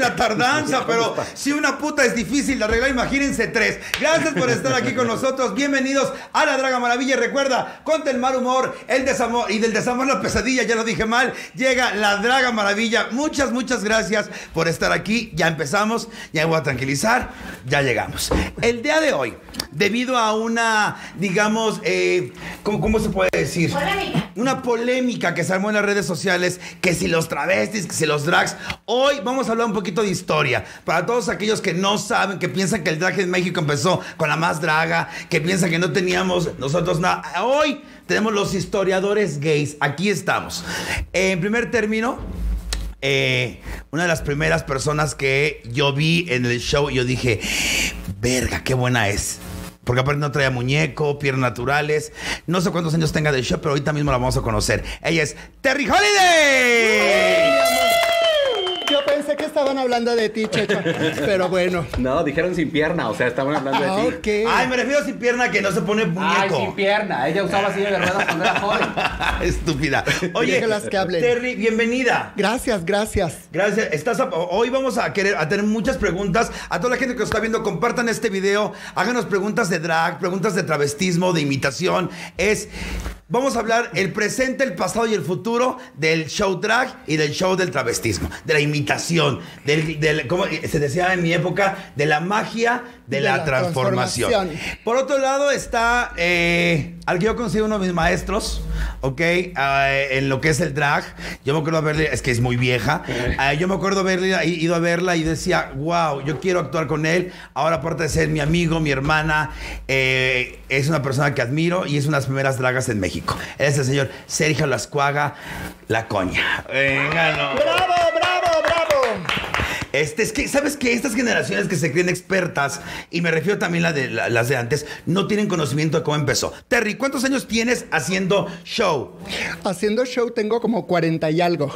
Perdonen la tardanza, pero si una puta es difícil de arreglar, imagínense tres. Gracias por estar aquí con nosotros. Bienvenidos a la Draga Maravilla. Recuerda, contra el mal humor, el desamor y del desamor la pesadilla, ya lo dije mal. Llega la Draga Maravilla. Muchas, muchas gracias por estar aquí. Ya empezamos, ya me voy a tranquilizar. Ya llegamos. El día de hoy, debido a una, digamos, eh, ¿cómo, cómo se puede decir? Polémica. Una polémica que se armó en las redes sociales, que si los travestis, que si los drags. Hoy vamos a hablar un poquito de historia. Para todos aquellos que no saben, que piensan que el drag en México empezó con la más draga, que piensan que no teníamos nosotros nada. Hoy tenemos los historiadores gays. Aquí estamos. En primer término, eh, una de las primeras personas que yo vi en el show, yo dije, verga, qué buena es. Porque aparte no traía muñeco, piernas naturales. No sé cuántos años tenga de show, pero ahorita mismo la vamos a conocer. Ella es Terry Holiday. Pensé que estaban hablando de ti, Checho. Pero bueno. No, dijeron sin pierna, o sea, estaban hablando Ah, de ti. ok. Ay, me refiero sin pierna que no se pone Ay, muñeco. sin pierna. Ella usaba silla de ruedas cuando era joven. Estúpida. Oye, Déjalas que hablen. Terry, bienvenida. Gracias, gracias. Gracias. Estás a- hoy vamos a querer a tener muchas preguntas. A toda la gente que nos está viendo, compartan este video. Háganos preguntas de drag, preguntas de travestismo, de imitación. Es. Vamos a hablar el presente, el pasado y el futuro del show drag y del show del travestismo, de la imitación, del, del- ¿cómo se decía en mi época? De la magia de, De la, la transformación. transformación. Por otro lado está eh, al que yo conocí uno de mis maestros, ¿ok? Ah, en lo que es el drag. Yo me acuerdo verle, es que es muy vieja. Ah, yo me acuerdo haberle ido a verla y decía, wow, yo quiero actuar con él. Ahora, aparte de ser mi amigo, mi hermana, eh, es una persona que admiro y es una de las primeras dragas en México. Es el señor Sergio Lascuaga, la coña. Venga, no. ¡Bravo, bravo, bravo! Este, es que, ¿sabes que Estas generaciones que se creen expertas, y me refiero también a de, la- las de antes, no tienen conocimiento de cómo empezó. Terry, ¿cuántos años tienes haciendo show? Haciendo show tengo como 40 y algo.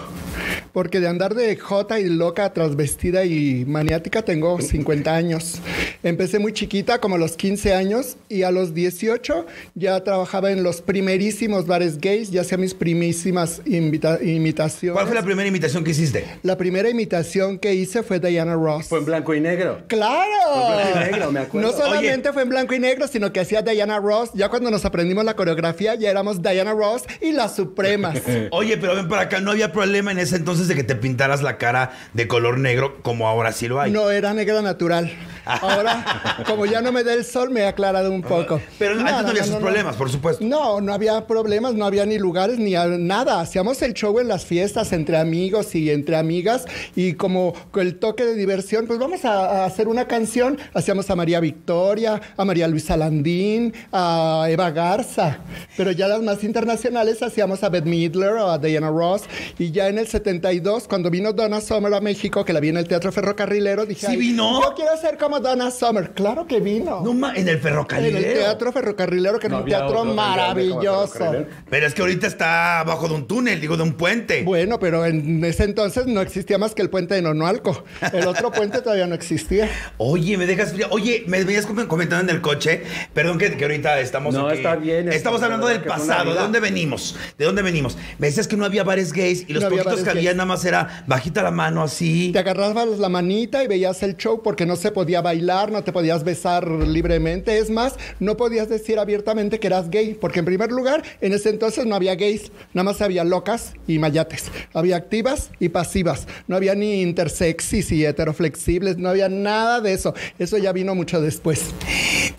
Porque de andar de jota y loca, transvestida y maniática tengo 50 años. Empecé muy chiquita, como a los 15 años, y a los 18 ya trabajaba en los primerísimos bares gays, ya hacía mis primísimas invita- imitaciones. ¿Cuál fue la primera imitación que hiciste? La primera imitación que hice fue Diana Ross. Fue en blanco y negro. ¡Claro! Fue en blanco y negro, me acuerdo. No solamente fue en blanco y negro, sino que hacía Diana Ross. Ya cuando nos aprendimos la coreografía, ya éramos Diana Ross y las Supremas. Oye, pero ven para acá, no había problema en ese entonces de que te pintaras la cara de color negro como ahora sí lo hay. No era negra natural. Ahora, como ya no me da el sol, me he aclarado un poco. Pero antes no, había sus problemas, por supuesto. No, no había problemas, no había ni lugares ni nada. Hacíamos el show en las fiestas entre amigos y entre amigas y como el toque de diversión, pues vamos a, a hacer una canción. Hacíamos a María Victoria, a María Luisa Landín, a Eva Garza. Pero ya las más internacionales hacíamos a Beth Midler o a Diana Ross. Y ya en el 72, cuando vino Donna Summer a México, que la vi en el Teatro Ferrocarrilero, dije... ¿Sí "Ay, vino? Yo quiero ser como Donna Summer. Claro que vino. No ma- en el en ferrocarril. el Teatro Ferrocarrilero, que No era un teatro otro maravilloso. ferrocarrilero. Pero es que ahorita está abajo de un túnel, digo, de un puente. Bueno, pero en ese entonces no existía más que el puente de Nonualco. El otro puente todavía no existía. Oye, me dejas. Oye, me venías com- comentando en el coche. Perdón que, que ahorita estamos. No, aquí. está bien, es- Estamos la hablando del pasado. ¿De dónde venimos? ¿De dónde venimos? Me decías que no había bares gays y los No había poquitos que había gays. nada más era bajita la mano así. Te agarrabas la manita y veías el show porque no se podía bailar, no te podías besar libremente. Es más, no podías decir abiertamente que eras gay, porque en primer lugar, en ese entonces no había gays, nada más había locas y mayates. Había activas y pasivas. No había ni intersexis y heteroflexibles, no había nada de eso. Eso ya vino mucho después.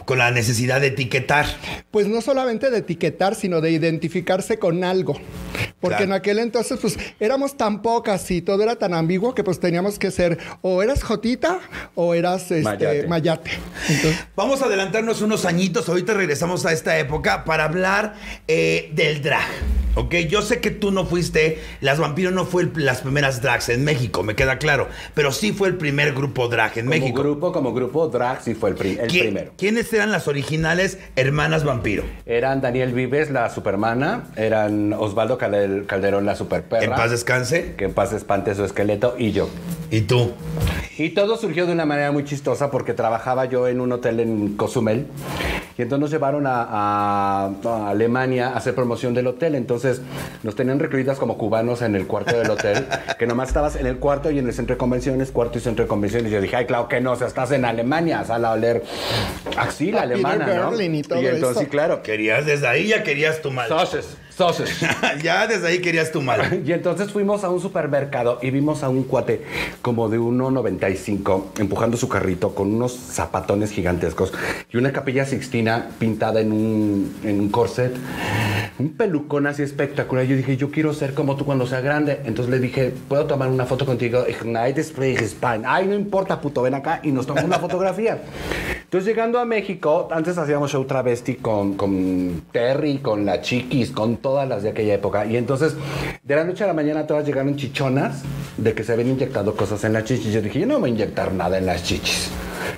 Con la necesidad de etiquetar. Pues no solamente de etiquetar, sino de identificarse con algo. Porque Claro. en aquel entonces, pues, éramos tan pocas y todo era tan ambiguo que pues teníamos que ser o eras jotita o eras este, Mayate. mayate. Entonces, Vamos a adelantarnos unos añitos. Ahorita regresamos a esta época para hablar eh, del drag. Ok, yo sé que tú no fuiste, Las Vampiros no fue el- las primeras drags en México, me queda claro. Pero sí fue el primer grupo drag en Como México. grupo, como grupo, Drag sí fue el, pri- el ¿Qui- primero. ¿Quiénes eran las originales hermanas vampiro? Eran Daniel Vives, la supermana. Eran Osvaldo Calder- Calderón, la superperra. En paz descanse. Que en paz espante su esqueleto. Y yo. ¿Y tú? Y todo surgió de una manera muy chistosa porque trabajaba yo en un hotel en Cozumel Y entonces nos llevaron a, a- a Alemania a hacer promoción del hotel. Entonces nos tenían recluidas como cubanos en el cuarto del hotel, que nomás estabas en el cuarto y en el centro de convenciones, cuarto y centro de convenciones. Y yo dije, ay, claro que no, o sea, estás en Alemania, sal a oler axila A alemana, Peter ¿no? Y todo entonces, eso. sí, claro. Querías, desde ahí ya querías tu mal. Sauces, sauces. ya desde ahí querías tu mal. Y entonces fuimos a un supermercado y vimos a un cuate como de 1,95 empujando su carrito con unos zapatones gigantescos y una capilla sixtina pintada en un, en un corset. Un pelucón así espectacular. Yo dije, yo quiero ser como tú cuando sea grande. Entonces le dije, ¿puedo tomar una foto contigo? Ay, no importa, puto, ven acá y nos tomamos una fotografía. Entonces llegando a México, antes hacíamos show travesti con, con Terry, con la Chiquis, con todas las de aquella época. Y entonces, de la noche a la mañana, todas llegaron chichonas de que se habían inyectado cosas en las chichis. Yo dije, yo no voy a inyectar nada en las chichis.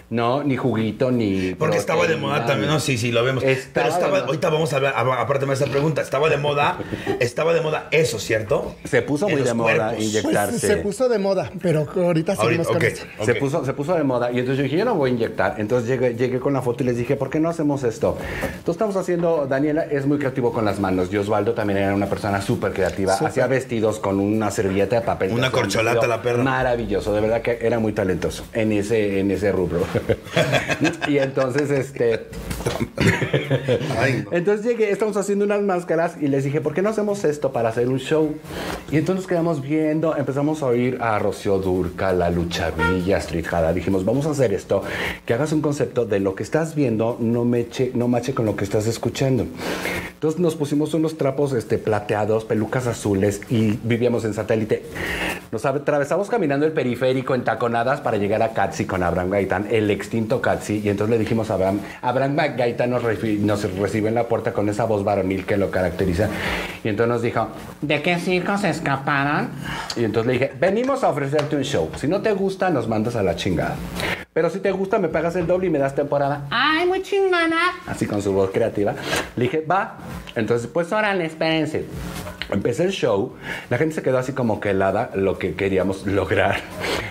No, ni juguito, ni. Porque estaba de moda también, no, sí, sí, lo vemos. Estaba Pero estaba, ahorita vamos a hablar, aparte de esa pregunta, estaba de moda, estaba de moda eso, ¿cierto? Se puso En muy de moda inyectarse. Pues se puso de moda, pero ahorita seguimos Ahorita, con ok. eso. Se, puso, se puso de moda y entonces yo dije, yo no voy a inyectar. Entonces llegué, llegué con la foto y les dije, ¿por qué no hacemos esto? Entonces estamos haciendo, Daniela es muy creativo con las manos y Osvaldo también era una persona súper creativa. Hacía vestidos con una servilleta de papel. Una corcholata, la perra. Maravilloso, de verdad que era muy talentoso en ese, en ese rubro. y entonces, este... Ay, no. Entonces llegué, estamos haciendo unas máscaras y les dije, ¿por qué no hacemos esto para hacer un show? Y entonces nos quedamos viendo, empezamos a oír a Rocío Durca, La Lucha Villa, Street Jada. Dijimos, vamos a hacer esto, que hagas un concepto de lo que estás viendo, no, meche, no mache con lo que estás escuchando. Entonces nos pusimos unos trapos este, plateados, pelucas azules y vivíamos en satélite. Nos atravesamos caminando el periférico en taconadas para llegar a Katsi con Abraham Gaitán, el extinto Katsi. Y entonces le dijimos a Abraham, Abraham Gaitán nos, nos recibe en la puerta con esa voz varonil que lo caracteriza. Y entonces nos dijo, ¿De qué circo se escaparon? y entonces le dije, venimos a ofrecerte un show. Si no te gusta, nos mandas a la chingada. Pero si te gusta, me pagas el doble y me das temporada. ¡Ay, muy chingona! Así con su voz creativa. Le dije, va. Entonces, pues órale, espérense. Empecé el show, la gente se quedó así como que helada, lo que queríamos lograr.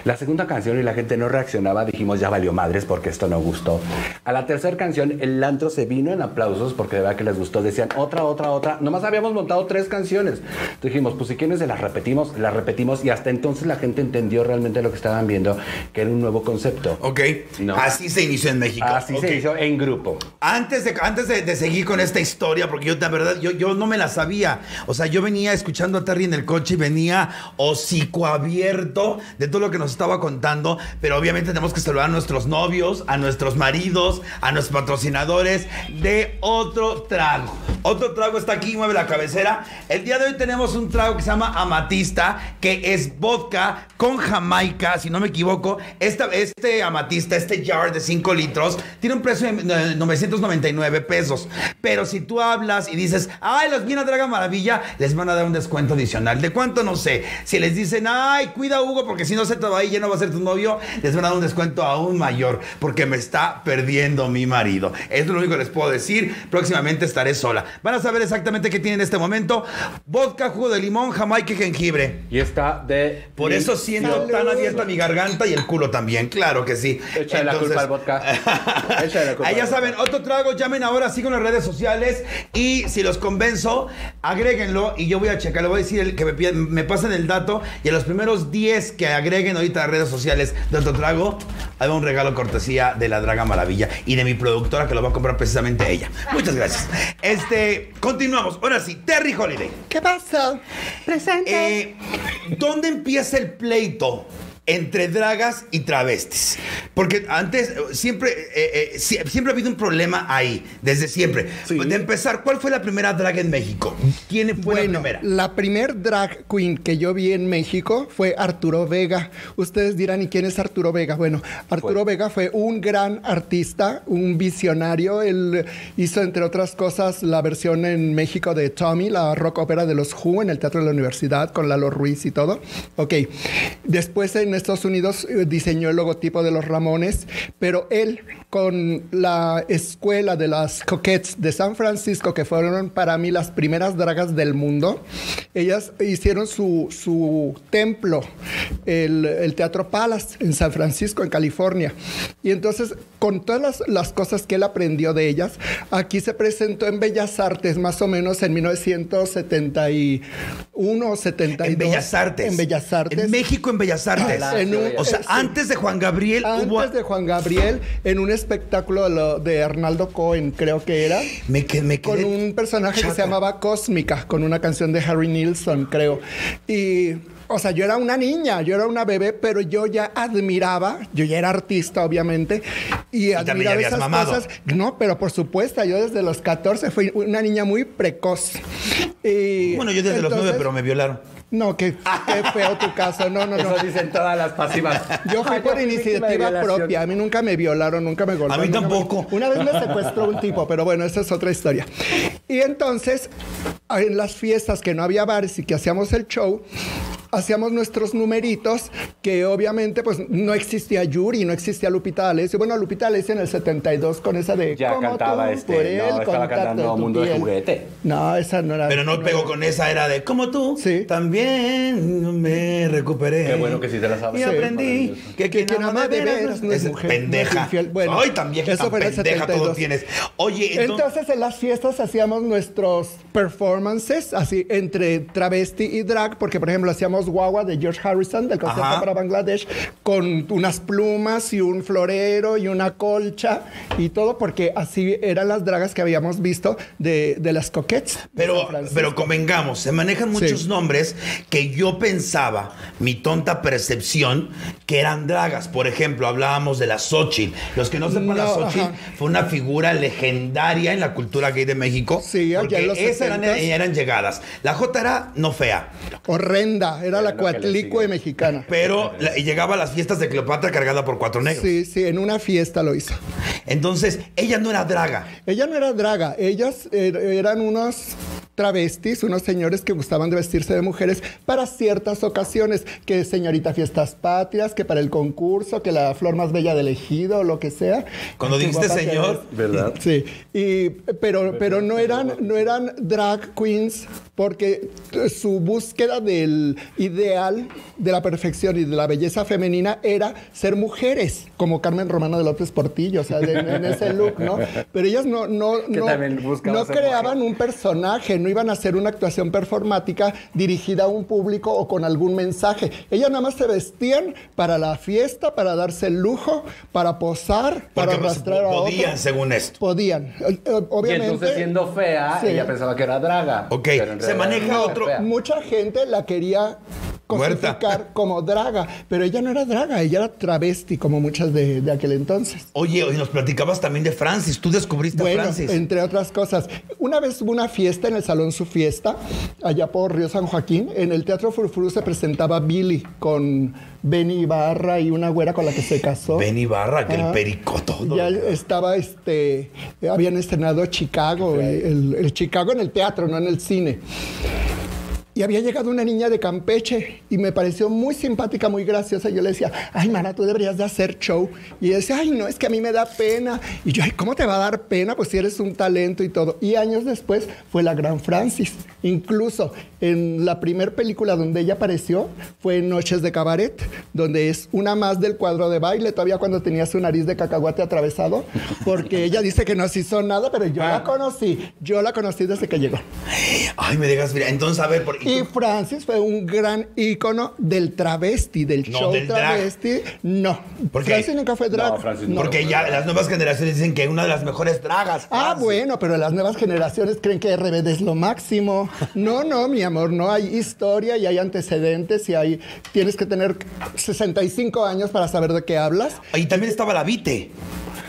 La segunda canción y la gente no reaccionaba, dijimos ya valió madres porque esto no gustó. A la tercera canción el antro se vino en aplausos porque de verdad que les gustó, decían otra, otra, otra. Nomás habíamos montado tres canciones. Dijimos, pues si quieren se las repetimos, las repetimos y hasta entonces la gente entendió realmente lo que estaban viendo, que era un nuevo concepto. Ok, No. así se inició en México. Así Ok. se hizo en grupo. Antes de, antes de, de seguir con esta historia, porque yo, la verdad, yo, yo no me la sabía. O sea, yo venía escuchando a Terry en el coche y venía hocico abierto de todo lo que nos estaba contando. Pero obviamente tenemos que saludar a nuestros novios, a nuestros maridos, a nuestros patrocinadores de otro trago. Otro trago está aquí, mueve la cabecera. El día de hoy tenemos un trago que se llama Amatista, que es vodka con Jamaica, si no me equivoco. Esta, este Amatista, este jar de 5 litros, tiene un precio de eh, 999 pesos. Pero si tú hablas y dices, ay, los viene a Draga Maravilla, les van a dar un descuento adicional. ¿De cuánto? No sé. Si les dicen, ay, cuida Hugo, porque si no se te va ahí, ya no va a ser tu novio, les van a dar un descuento aún mayor, porque me está perdiendo mi marido. Es lo único que les puedo decir. Próximamente estaré sola. Van a saber exactamente qué tiene en este momento. Vodka, jugo de limón, jamaica y jengibre. Y está de... Por eso siento Salud. tan abierta mi garganta y el culo también, claro que sí. Échale la culpa al vodka. Échale la culpa Ahí ya saben, otro trago, llamen ahora, sigan las redes sociales y si los convenzo, agréguenlo y yo voy a checar, le voy a decir el- que me, me pasen el dato y a los primeros 10 que agreguen ahorita a las redes sociales de otro trago, hay un regalo cortesía de la Draga Maravilla y de mi productora que lo va a comprar precisamente ella. Muchas gracias. Este, continuamos. Ahora sí, Terry Holiday. ¿Qué pasa? Presente. Eh, ¿Dónde empieza el pleito entre dragas y travestis? Porque antes eh, siempre, eh, eh, sie- siempre ha habido un problema ahí, desde siempre. Sí. De empezar, ¿cuál fue la primera draga en México? ¿Quién fue Bueno, la primera? la primer drag queen que yo vi en México fue Arturo Vega. Ustedes dirán, ¿y quién es Arturo Vega? Bueno, Arturo Fue. Vega fue un gran artista, un visionario. Él hizo, entre otras cosas, la versión en México de Tommy, la rock ópera de los Who en el Teatro de la Universidad con Lalo Ruiz y todo. Ok. Después en Estados Unidos eh, diseñó el logotipo de los Ramones, pero él con la escuela de las Coquettes de San Francisco, que fueron para mí las primeras dragas del mundo, ellas hicieron su, su templo, el, el Teatro Palace en San Francisco, en California. Y entonces, con todas las, las cosas que él aprendió de ellas, aquí se presentó en Bellas Artes más o menos en 1971 o 72. En Bellas Artes. En Bellas Artes. En México, en Bellas Artes. En un- o sea, sí. antes de Juan Gabriel Antes hubo. de Juan Gabriel, en un espectáculo de, lo- de Arnaldo Cohen, creo que era, Me, que- me con quedé un personaje que se llamaba Cósmica, con una canción de Harry Nilsson, creo. Y, o sea, yo era una niña, yo era una bebé, pero yo ya admiraba, yo ya era artista, obviamente, y, admiraba esas mamado. cosas. No, pero por supuesto, yo desde los 14 fui una niña muy precoz. Y Bueno, yo desde los nueve, entonces- pero me violaron. No, qué, qué feo tu caso, no, no, no. Eso dicen todas las pasivas. Yo fui por iniciativa propia. A mí nunca me violaron, nunca me golpearon. A mí me- tampoco. Una vez me secuestró un tipo, pero bueno, esa es otra historia. Y entonces, en las fiestas que no había bares y que hacíamos el show, hacíamos nuestros numeritos, que obviamente pues no existía Yuri, no existía Lupita D'Alessio. Bueno, Lupita D'Alessio en el 72 con esa de Ya "Como cantaba tú, este, por no, él, estaba contacto cantando tu Mundo de piel". Juguete. No, esa no era. Pero no pegó con esa, era de como tú. Sí. También me recuperé. Qué bueno que sí te la sabes. Y Sí. aprendí que Que quien ama de veras no es es mujer, no es pendeja. infiel. Bueno, Ay, también eso tan pendeja todo 72. tienes. Oye, entonces, Entonces en las fiestas hacíamos nuestros performances así entre travesti y drag, porque por ejemplo hacíamos guagua de George Harrison del concierto Ajá. para Bangladesh con unas plumas y un florero y una colcha y todo porque así eran las dragas que habíamos visto de, de las coquettes. Pero, pero convengamos, se manejan muchos Sí. nombres que yo pensaba, mi tonta percepción, que eran dragas. Por ejemplo, hablábamos de la Xochitl. Los que no sepan, la No, Xochitl ajá. fue una figura legendaria en la cultura gay de México. Sí, porque en los esas eran, 70s. eran llegadas. La J era no fea, Horrenda, era la cuatlicue mexicana. pero la- y llegaba a las fiestas de Cleopatra cargada por cuatro negros. Sí, sí, en una fiesta lo hizo. Entonces, ella no era draga. Ella no era draga, ellas er- eran unos travestis, unos señores que gustaban de vestirse de mujeres para ciertas ocasiones, que señorita fiestas patrias, que para el concurso, que la flor más bella del ejido, o lo que sea. Cuando dijiste señor, eres. ¿Verdad? Sí, y, pero, pero no, eran, no eran drag queens porque su búsqueda del ideal de la perfección y de la belleza femenina era ser mujeres, como Carmen Romano de López Portillo, o sea, de- en ese look, ¿no? Pero ellas no, no, no, no creaban mujer. un personaje, no iban a hacer una actuación performática dirigida a un público o con algún mensaje. Ellas nada más se vestían para la fiesta, para darse el lujo, para posar, para porque pues, arrastrar a podían, otros. según esto. Podían. Eh, eh, Y entonces siendo fea, Sí. ella pensaba que era draga. Ok, pero en se maneja otro- fea. Mucha gente la quería. Cosificar como draga, pero ella no era draga, ella era travesti como muchas de, de aquel entonces. Oye, hoy nos platicabas también de Francis. Tú descubriste a Francis. entre otras cosas. Una vez hubo una fiesta en el Salón Su Fiesta, allá por Río San Joaquín. En el Teatro Furfuru se presentaba Billy con Benny Ibarra y una güera con la que se casó. Ben Ibarra, que el perico todo. Ya estaba, este, habían estrenado Chicago, el, el Chicago en el teatro, no en el cine. Y había llegado una niña de Campeche y me pareció muy simpática, muy graciosa. Yo le decía, ay, Mara, tú deberías de hacer show. Y ella decía, ay, no, es que a mí me da pena. Y yo, ay, ¿cómo te va a dar pena? Pues si eres un talento y todo. Y años después fue la gran Francis. Incluso en la primer película donde ella apareció fue Noches de Cabaret, donde es una más del cuadro de baile, todavía cuando tenía su nariz de cacahuate atravesado, porque ella dice que no se hizo nada, pero yo la conocí. Yo la conocí desde que llegó. Ay, me dejas mira. Entonces, a ver, por, Y Francis fue un gran ícono del travesti, del No, show del drag. travesti. No. ¿Por qué? Francis nunca fue drag. No, Francis no. porque ya las nuevas generaciones dicen que una de las mejores dragas. Ah, bueno, pero las nuevas generaciones creen que RBD es lo máximo. No, no, mi amor, no hay historia y hay antecedentes y hay tienes que tener 65 años para saber de qué hablas. Y también estaba la Vite.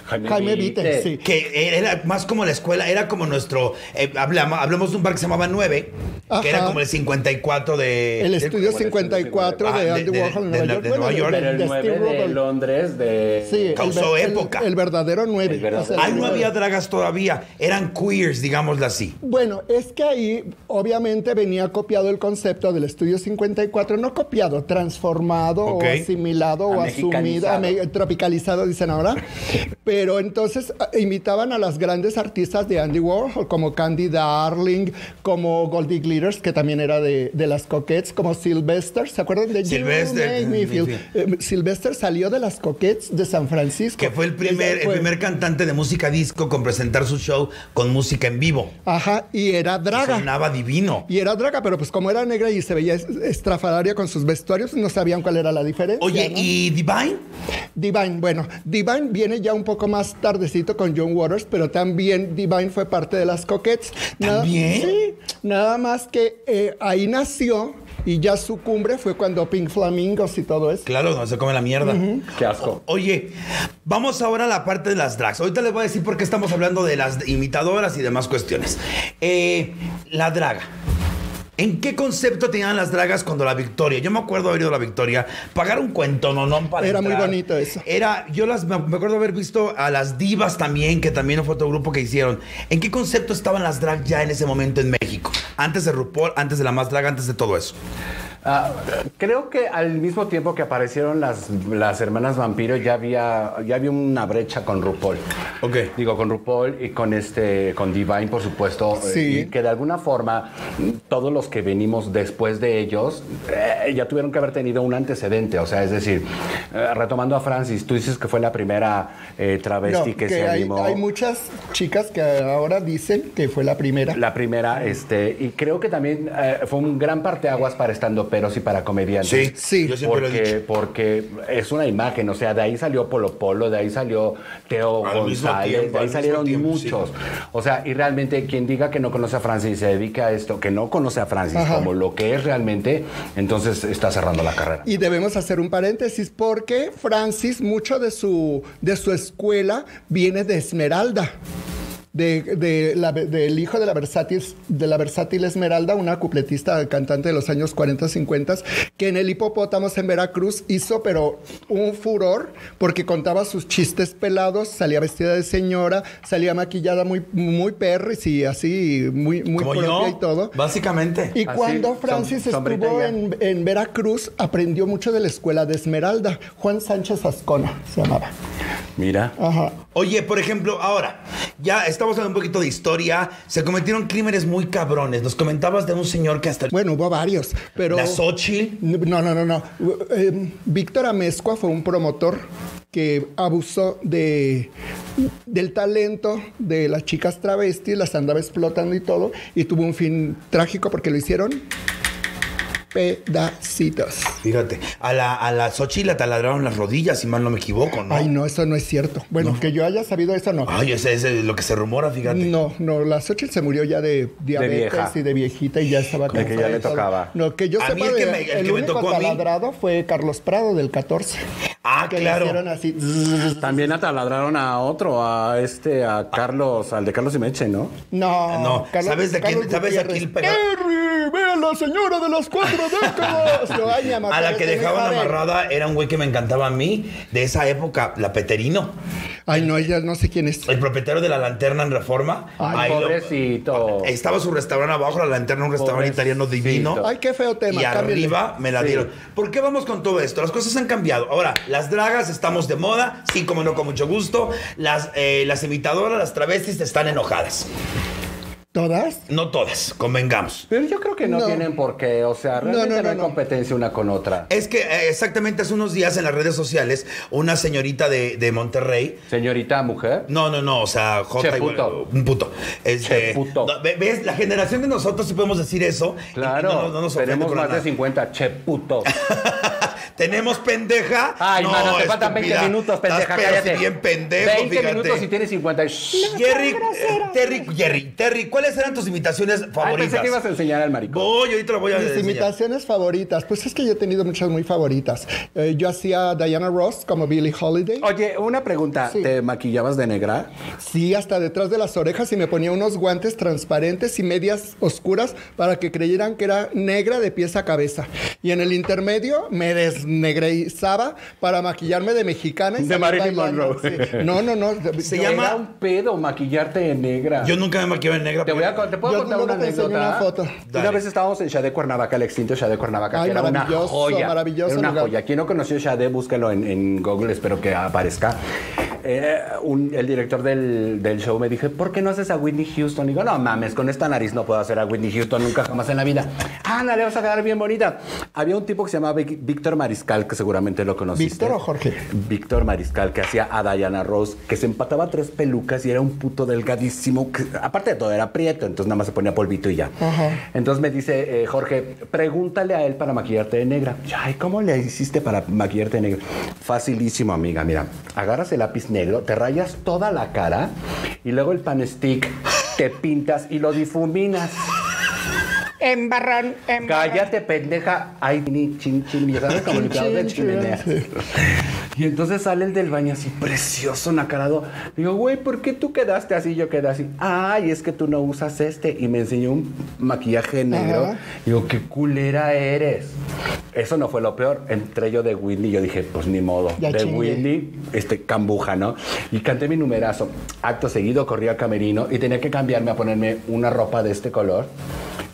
Jaime Vite, sí. Que era más como la escuela, era como nuestro. eh, hablamos, hablamos de un bar que se llamaba Nueve, Ajá. que era como el 54 de... El estudio como el 54 Ah, de de- Andy Warhol en Nueva York. de el de 9 Steve de. Londres de... Sí, el Causó el- época. El, verdadero 9. El verdadero. Ahí no había dragas todavía, eran queers, digámoslo así. Bueno, es que ahí obviamente venía copiado el concepto del estudio 54, no copiado, transformado o asimilado o asumido, tropicalizado, dicen ahora. Pero entonces ah, imitaban a las grandes artistas de Andy Warhol, como Candy Darling, como Goldie Glitters, que también era de, de las Coquettes, como Sylvester, ¿se acuerdan de You Sylvester, Make Me me Feel? feel. Eh, Sylvester salió de las Coquettes de San Francisco. Que fue el primer, el primer cantante de música disco con presentar su show con música en vivo. Ajá, y era draga. Sonaba divino. Y era draga, pero pues como era negra y se veía es- estrafalaria con sus vestuarios, no sabían cuál era la diferencia. Oye, ¿no? ¿y Divine? Divine, bueno, Divine viene ya un poco más tardecito con John Waters, pero también Divine fue parte de las Coquettes. Nada- ¿También? sí, nada más que eh, ahí nació y ya su cumbre fue cuando Pink Flamingos y todo eso. Claro, no se come la mierda. Qué asco. Oye, vamos ahora a la parte de las drags. Ahorita les voy a decir por qué estamos hablando de las imitadoras y demás cuestiones. Eh, la draga. ¿En qué concepto tenían las dragas cuando la Victoria? Yo me acuerdo haber ido a la Victoria, pagar un cuento, no, no para Era muy bonito eso. Era, yo las, me acuerdo haber visto a las divas también, que también fue otro grupo que hicieron. ¿En qué concepto estaban las drags ya en ese momento en México? Antes de RuPaul, antes de la más drag, antes de todo eso. Ah, creo que al mismo tiempo que aparecieron las, las hermanas vampiro ya había, ya había una brecha con RuPaul. Ok. Digo, con RuPaul y con este, con Divine, por supuesto. Sí. eh, Y que de alguna forma todos los que venimos después de ellos eh, ya tuvieron que haber tenido un antecedente. O sea, es decir, eh, retomando a Francis, tú dices que fue la primera eh, travesti No, que, que se hay, animó. hay muchas chicas que ahora dicen que fue la primera. La primera, este, y creo que también fue un gran parteaguas para estando peros y para comediantes. Sí, yo siempre lo he porque, dicho. porque es una imagen, o sea, de ahí salió Polo Polo, de ahí salió Teo Al mismo González, tiempo, de ahí al salieron tiempo, muchos. O sea, y realmente quien diga que no conoce a Francis y se dedica a esto, que no conoce a Francis Ajá. como lo que es realmente, entonces está cerrando la carrera. Y debemos hacer un paréntesis porque Francis, mucho de su, de su escuela viene de Esmeralda. De, de la- del hijo de la, versátil, de la versátil Esmeralda, una cupletista cantante de los años 40, 50, que en el Hipopótamos en Veracruz hizo, pero un furor, porque contaba sus chistes pelados, salía vestida de señora, salía maquillada muy, muy perris y así, muy, muy Como propia yo, y todo. básicamente. Y Así, cuando som- Francis sombrita estuvo en, en Veracruz, aprendió mucho de la escuela de Esmeralda. Juan Sánchez Ascona se llamaba. Mira. Ajá. Oye, por ejemplo, ahora, ya estamos hablando un poquito de historia. Se cometieron crímenes muy cabrones. Nos comentabas de un señor que hasta... Bueno, hubo varios, pero... La Xochitl. No, no, no, no. Eh, Víctor Amezcua fue un promotor que abusó de, del talento de las chicas travestis, las andaba explotando y todo, y tuvo un fin trágico porque lo hicieron pedacitos. Fíjate, a la, a la Xochitl le taladraron las rodillas, si mal no me equivoco, ¿no? Ay, no, eso no es cierto. Bueno, que yo haya sabido eso, no. Ay, ese es lo que se rumora, fíjate. No, no, la Xochitl se murió ya de diabetes vieja. y de viejita y ya estaba De que ya le tocaba. No, que yo A mí sepa, el que de- me- el el, que me único tocó a mí- taladrado fue Carlos Prado del 14. Ah, que le claro. hicieron así. También ataladraron a otro, a este, a Carlos, al de Carlos y Meche, ¿no? No, No, ¿sabes de quién- Carlos sabes a quién. ¡Ve a la señora de las cuatro décadas! Mi amor, A la que dejaban amarrada era un güey que me encantaba a mí, de esa época, la Peterino, Ay, no, ella no sé quién es. el propietario de la lanterna en Reforma. Ay, Ahí lo- pobrecito. Estaba su restaurante abajo, la lanterna, un restaurante Pobrecito. italiano divino. Ay, qué feo tema. Y cámbiale. arriba me la Sí. dieron. ¿Por qué vamos con todo esto? Las cosas han cambiado. Ahora, las dragas estamos de moda, sí, como no, con mucho gusto. Las, eh, las imitadoras, las travestis están enojadas. ¿Todas? No todas, convengamos. Pero yo creo que no, No. tienen por qué, o sea, realmente no, no, no, hay no. competencia una con otra. Es que eh, exactamente hace unos días en las redes sociales, una señorita de, de Monterrey. Señorita mujer. No, no, no, o sea, J puto. un puto. Este, Che puto. ¿Ves? La generación de nosotros sí podemos decir eso. y Claro, no nos- no nos ofende tenemos más nada. de 50, che puto. Tenemos pendeja. Ay, No, mano, te faltan 20 estúpida. minutos, pendeja, Estás pero cállate. si bien pendejo, 20 fíjate. minutos y tienes 50. y- Jerry, eh, Terry, Jerry, Terry, ¿cuáles eran tus imitaciones Ay, favoritas? pensé que ibas a enseñar al maricón. Voy, ahorita lo voy a Mis enseñar. imitaciones favoritas. Pues es que yo he tenido muchas muy favoritas. Eh, yo hacía Diana Ross como Billie Holiday. Oye, una pregunta. Sí. ¿Te maquillabas de negra? Sí, hasta detrás de las orejas y me ponía unos guantes transparentes y medias oscuras para que creyeran que era negra de pies a cabeza. Y en el intermedio me desnegrizaba para maquillarme de mexicana. Y De Marilyn bailando. Monroe. Sí. No, no, no. Se Yo- llama- Era un pedo maquillarte de negra. Yo nunca me maquillaba en negra. Te voy a te puedo Yo contar una anécdota. una foto. Una vez estábamos en Shade Cuernavaca, el extinto Shade Cuernavaca, Ay, que era una maravilloso, joya. maravilloso Era una lugar. joya. Quien no conoció Shade, búsquelo en, en Google, espero que aparezca. Eh, un- el director del, del show me dijo, ¿por qué no haces a Whitney Houston? Y digo, no mames, con esta nariz no puedo hacer a Whitney Houston nunca jamás en la vida. Ah, le vas a quedar bien bonita. Había un tipo que se llamaba Víctor Mariscal, que seguramente lo conociste. ¿Víctor o Jorge? Víctor Mariscal, que hacía a Diana Rose, que se empataba tres pelucas y era un puto delgadísimo. que, aparte de todo, era prieto, entonces nada más se ponía polvito y ya. Entonces me dice, eh, Jorge, pregúntale a él para maquillarte de negra. Ay, ¿cómo le hiciste para maquillarte de negra? Facilísimo, amiga. Mira, agarras el lápiz negro, te rayas toda la cara y luego el pan stick te pintas y lo difuminas. Embarrón, embarrón. Cállate, pendeja. Ay, ni chin, chin, ya sabes, como de chimenea. Y entonces sale el del baño así precioso, nacarado. Digo, güey, ¿por qué tú quedaste así? Yo quedé así. Ay, es que tú no usas este. Y me enseñó un maquillaje negro. Ajá. Digo, qué culera eres. Eso no fue lo peor. Entré yo de Whitney. Yo dije, pues ni modo. Ya de chingué. Whitney, este, cambuja, ¿no? Y canté mi numerazo. Acto seguido corrí al camerino y tenía que cambiarme a ponerme una ropa de este color.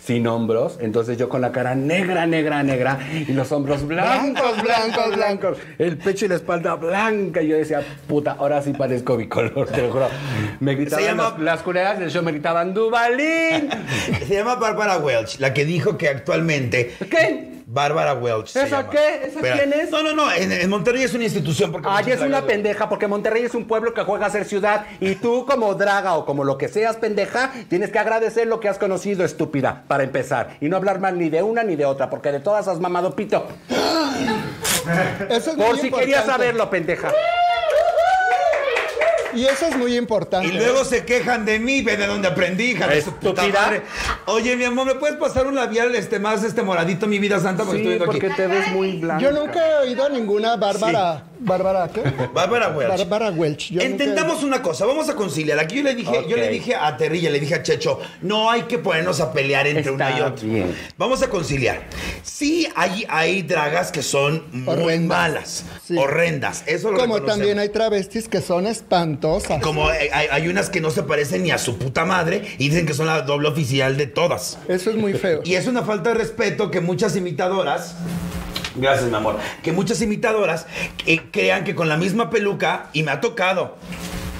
Sin hombros, entonces yo con la cara negra, negra, negra y los hombros blancos, blancos, blancos, el pecho y la espalda blanca. Y yo decía, puta, ahora sí parezco bicolor, te lo juro. Me gritaban, llama- los- las culeras del show me gritaban, ¡Dubalín! Se llama Bárbara Welch, la que dijo que actualmente. ¿Qué? Bárbara Welch. se ¿Esa llama. qué? ¿Esa Espera. quién es? No, no, no. En, en Monterrey es una institución. Porque Ay, es una pendeja, porque Monterrey es un pueblo que juega a ser ciudad y tú como draga o como lo que seas pendeja, tienes que agradecer lo que has conocido, estúpida, para empezar. Y no hablar mal ni de una ni de otra, porque de todas has mamado pito. Eso es Por muy si importante. querías saberlo, pendeja. Y eso es muy importante. Y luego se quejan de mí, ve de dónde aprendí, hija de su puta madre. Oye, mi amor, ¿me puedes pasar un labial este más este moradito, mi vida santa? Porque estoy Sí, viendo porque aquí. te ves muy blanca. Yo nunca he oído a ninguna Bárbara. ¿Bárbara qué? Bárbara Welch. Bárbara Welch. Yo nunca Entendamos una cosa, vamos a conciliar. Aquí yo le dije, yo le dije a Terrilla, le dije a Checho, no hay que ponernos a pelear entre una y Está otra. bien. Vamos a conciliar. Sí, hay, hay dragas que son muy Horrendas. malas, Sí. horrendas. Eso lo Como también hay travestis que son espantosas. Como hay, hay- hay unas que no se parecen ni a su puta madre y dicen que son la doble oficial de todas. Eso es muy feo. Y es una falta de respeto que muchas imitadoras. Gracias, mi amor. Que muchas imitadoras eh, crean que con la misma peluca, y me ha tocado.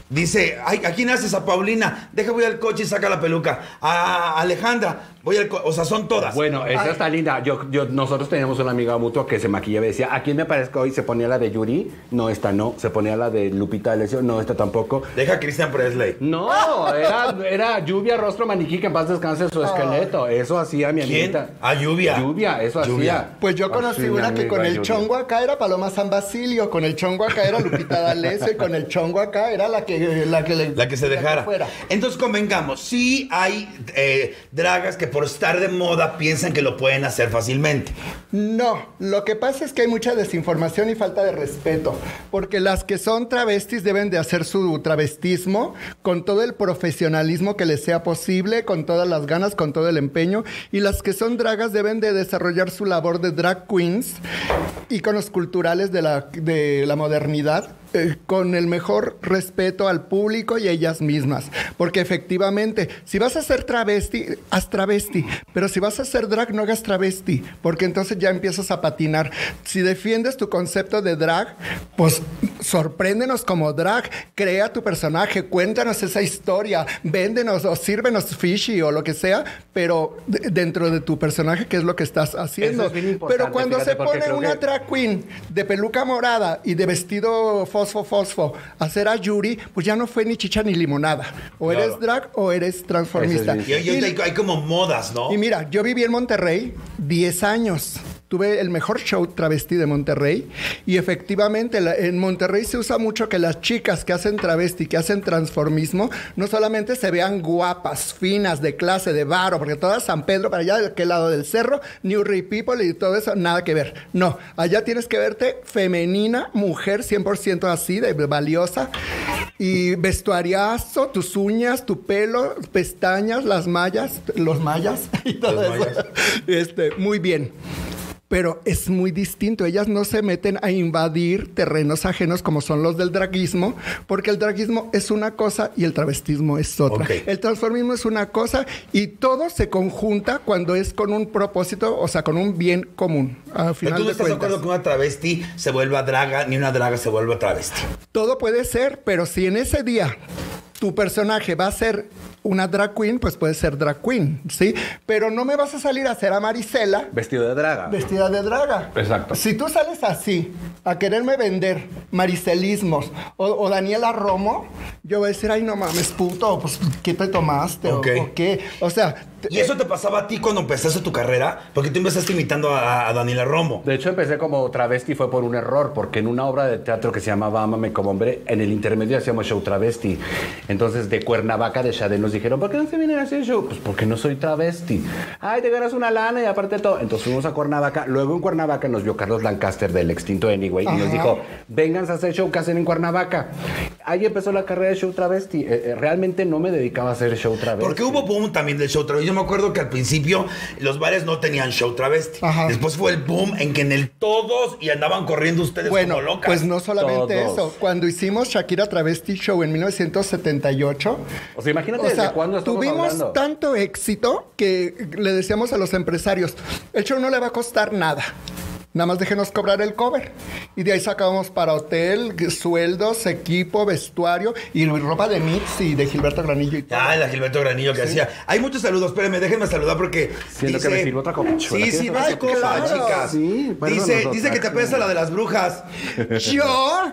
Dice, ay, ¿a quién haces? A Paulina. Deja, voy al coche y saca la peluca. A Alejandra, voy al. O sea, son todas. Bueno, esa Ay, está linda. Yo, yo, nosotros teníamos una amiga mutua que se maquillaba y decía, ¿a quién me parezco hoy? Se ponía la de Yuri, no, esta no. Se ponía la de Lupita D'Alessio, no, esta tampoco. Deja a Christian Presley. No, era, era lluvia, rostro, maniquí, que en paz descanse su esqueleto. Eso hacía mi ¿Quién? amiguita. Ah, Lluvia. Lluvia, eso Lluvia. hacía. Pues yo conocí Así, una que con el Lluvia. chongo acá era Paloma San Basilio, con el chongo acá era Lupita D'Alessio y con el chongo acá era la que, la que, le- La que se dejara. fuera. Entonces convengamos, sí hay eh, dragas que por estar de moda piensan que lo pueden hacer fácilmente. No, lo que pasa es que hay mucha desinformación y falta de respeto, porque las que son travestis deben de hacer su travestismo con todo el profesionalismo que les sea posible, con todas las ganas, con todo el empeño, y las que son dragas deben de desarrollar su labor de drag queens, íconos culturales de la, de la modernidad, eh, con el mejor respeto al público y a ellas mismas. Porque efectivamente, si vas a ser travesti, haz travesti. Pero si vas a hacer drag, no hagas travesti. Porque entonces ya empiezas a patinar. Si defiendes tu concepto de drag, pues sorpréndenos como drag. Crea tu personaje, cuéntanos esa historia, véndenos o sírvenos fishy o lo que sea, pero de- dentro de tu personaje, ¿qué es lo que estás haciendo? Es pero cuando fíjate, se pone una que- drag queen de peluca morada y de vestido fosfo fosfo hacer a Yuri, pues ya no fue ni chicha ni limonada. O Claro. eres drag o eres transformista. Es Y, y hay como modas, ¿no? y mira, yo viví en Monterrey 10 años. Tuve el mejor show travesti de Monterrey y efectivamente la- en Monterrey se usa mucho que las chicas que hacen travesti, que hacen transformismo, no solamente se vean guapas, finas, de clase, de varo, porque todas San Pedro, para allá de aquel lado del cerro, New Ray People y todo eso, nada que ver. No, allá tienes que verte femenina, mujer, 100% así, de valiosa. Y vestuariazo, tus uñas, tu pelo, pestañas, las mallas, los mayas y todo Los eso. mayas. Este, muy bien. Pero es muy distinto. Ellas no se meten a invadir terrenos ajenos como son los del draguismo, porque el draguismo es una cosa y el travestismo es otra. Ok. El transformismo es una cosa y todo se conjunta cuando es con un propósito, o sea, con un bien común. Al final tú no estás de cuentas. acuerdo que una travesti se vuelva draga, ni una draga se vuelva travesti. Todo puede ser, pero si en ese día tu personaje va a ser una drag queen, pues puede ser drag queen, ¿sí? Pero no me vas a salir a hacer a Marisela Vestido de draga. vestida de draga. Exacto. Si tú sales así a quererme vender maricelismos o, o Daniela Romo, yo voy a decir, ay, no mames, puto, pues, ¿qué te tomaste? O- Ok. ¿O, qué? O sea... ¿Y eso te pasaba a ti cuando empezaste tu carrera? Porque tú empezaste imitando a, a Daniela Romo. De hecho, empecé como travesti fue por un error, porque en una obra de teatro que se llamaba Ámame como hombre, en el intermedio hacíamos show travesti. Entonces, de Cuernavaca, de Shade, nos dijeron, ¿por qué no se vienen a hacer show? Pues porque no soy travesti. Ay, te ganas una lana y aparte de todo. Entonces fuimos a Cuernavaca. Luego en Cuernavaca nos vio Carlos Lancaster del extinto Anyway y nos dijo, vénganse a hacer show que hacen en Cuernavaca. Ahí empezó la carrera de show travesti. Eh, eh, realmente no me dedicaba a hacer show travesti. Porque hubo boom también del show travesti. Yo me acuerdo que al principio los bares no tenían show travesti. Ajá. Después fue el boom en que en el todos y andaban corriendo ustedes Bueno, como locas. pues no solamente Todos. eso. Cuando hicimos Shakira Travesti Show en 1978, O sea, imagínate O sea, tuvimos hablando. tanto éxito que le decíamos a los empresarios, el show no le va a costar nada. Nada más déjenos cobrar el cover. Y de ahí sacábamos para hotel, sueldos, equipo, vestuario y ropa de Mix y de Gilberto Granillo y todo. Ah, la Gilberto Granillo que hacía. Hay muchos saludos, espérenme, déjenme saludar porque. Siento que me sirvo otra copa. Sí, ¿Quieres sí, no hay copa? copa, Claro. chicas. Sí, dice, dice que te pesa la de las brujas. Yo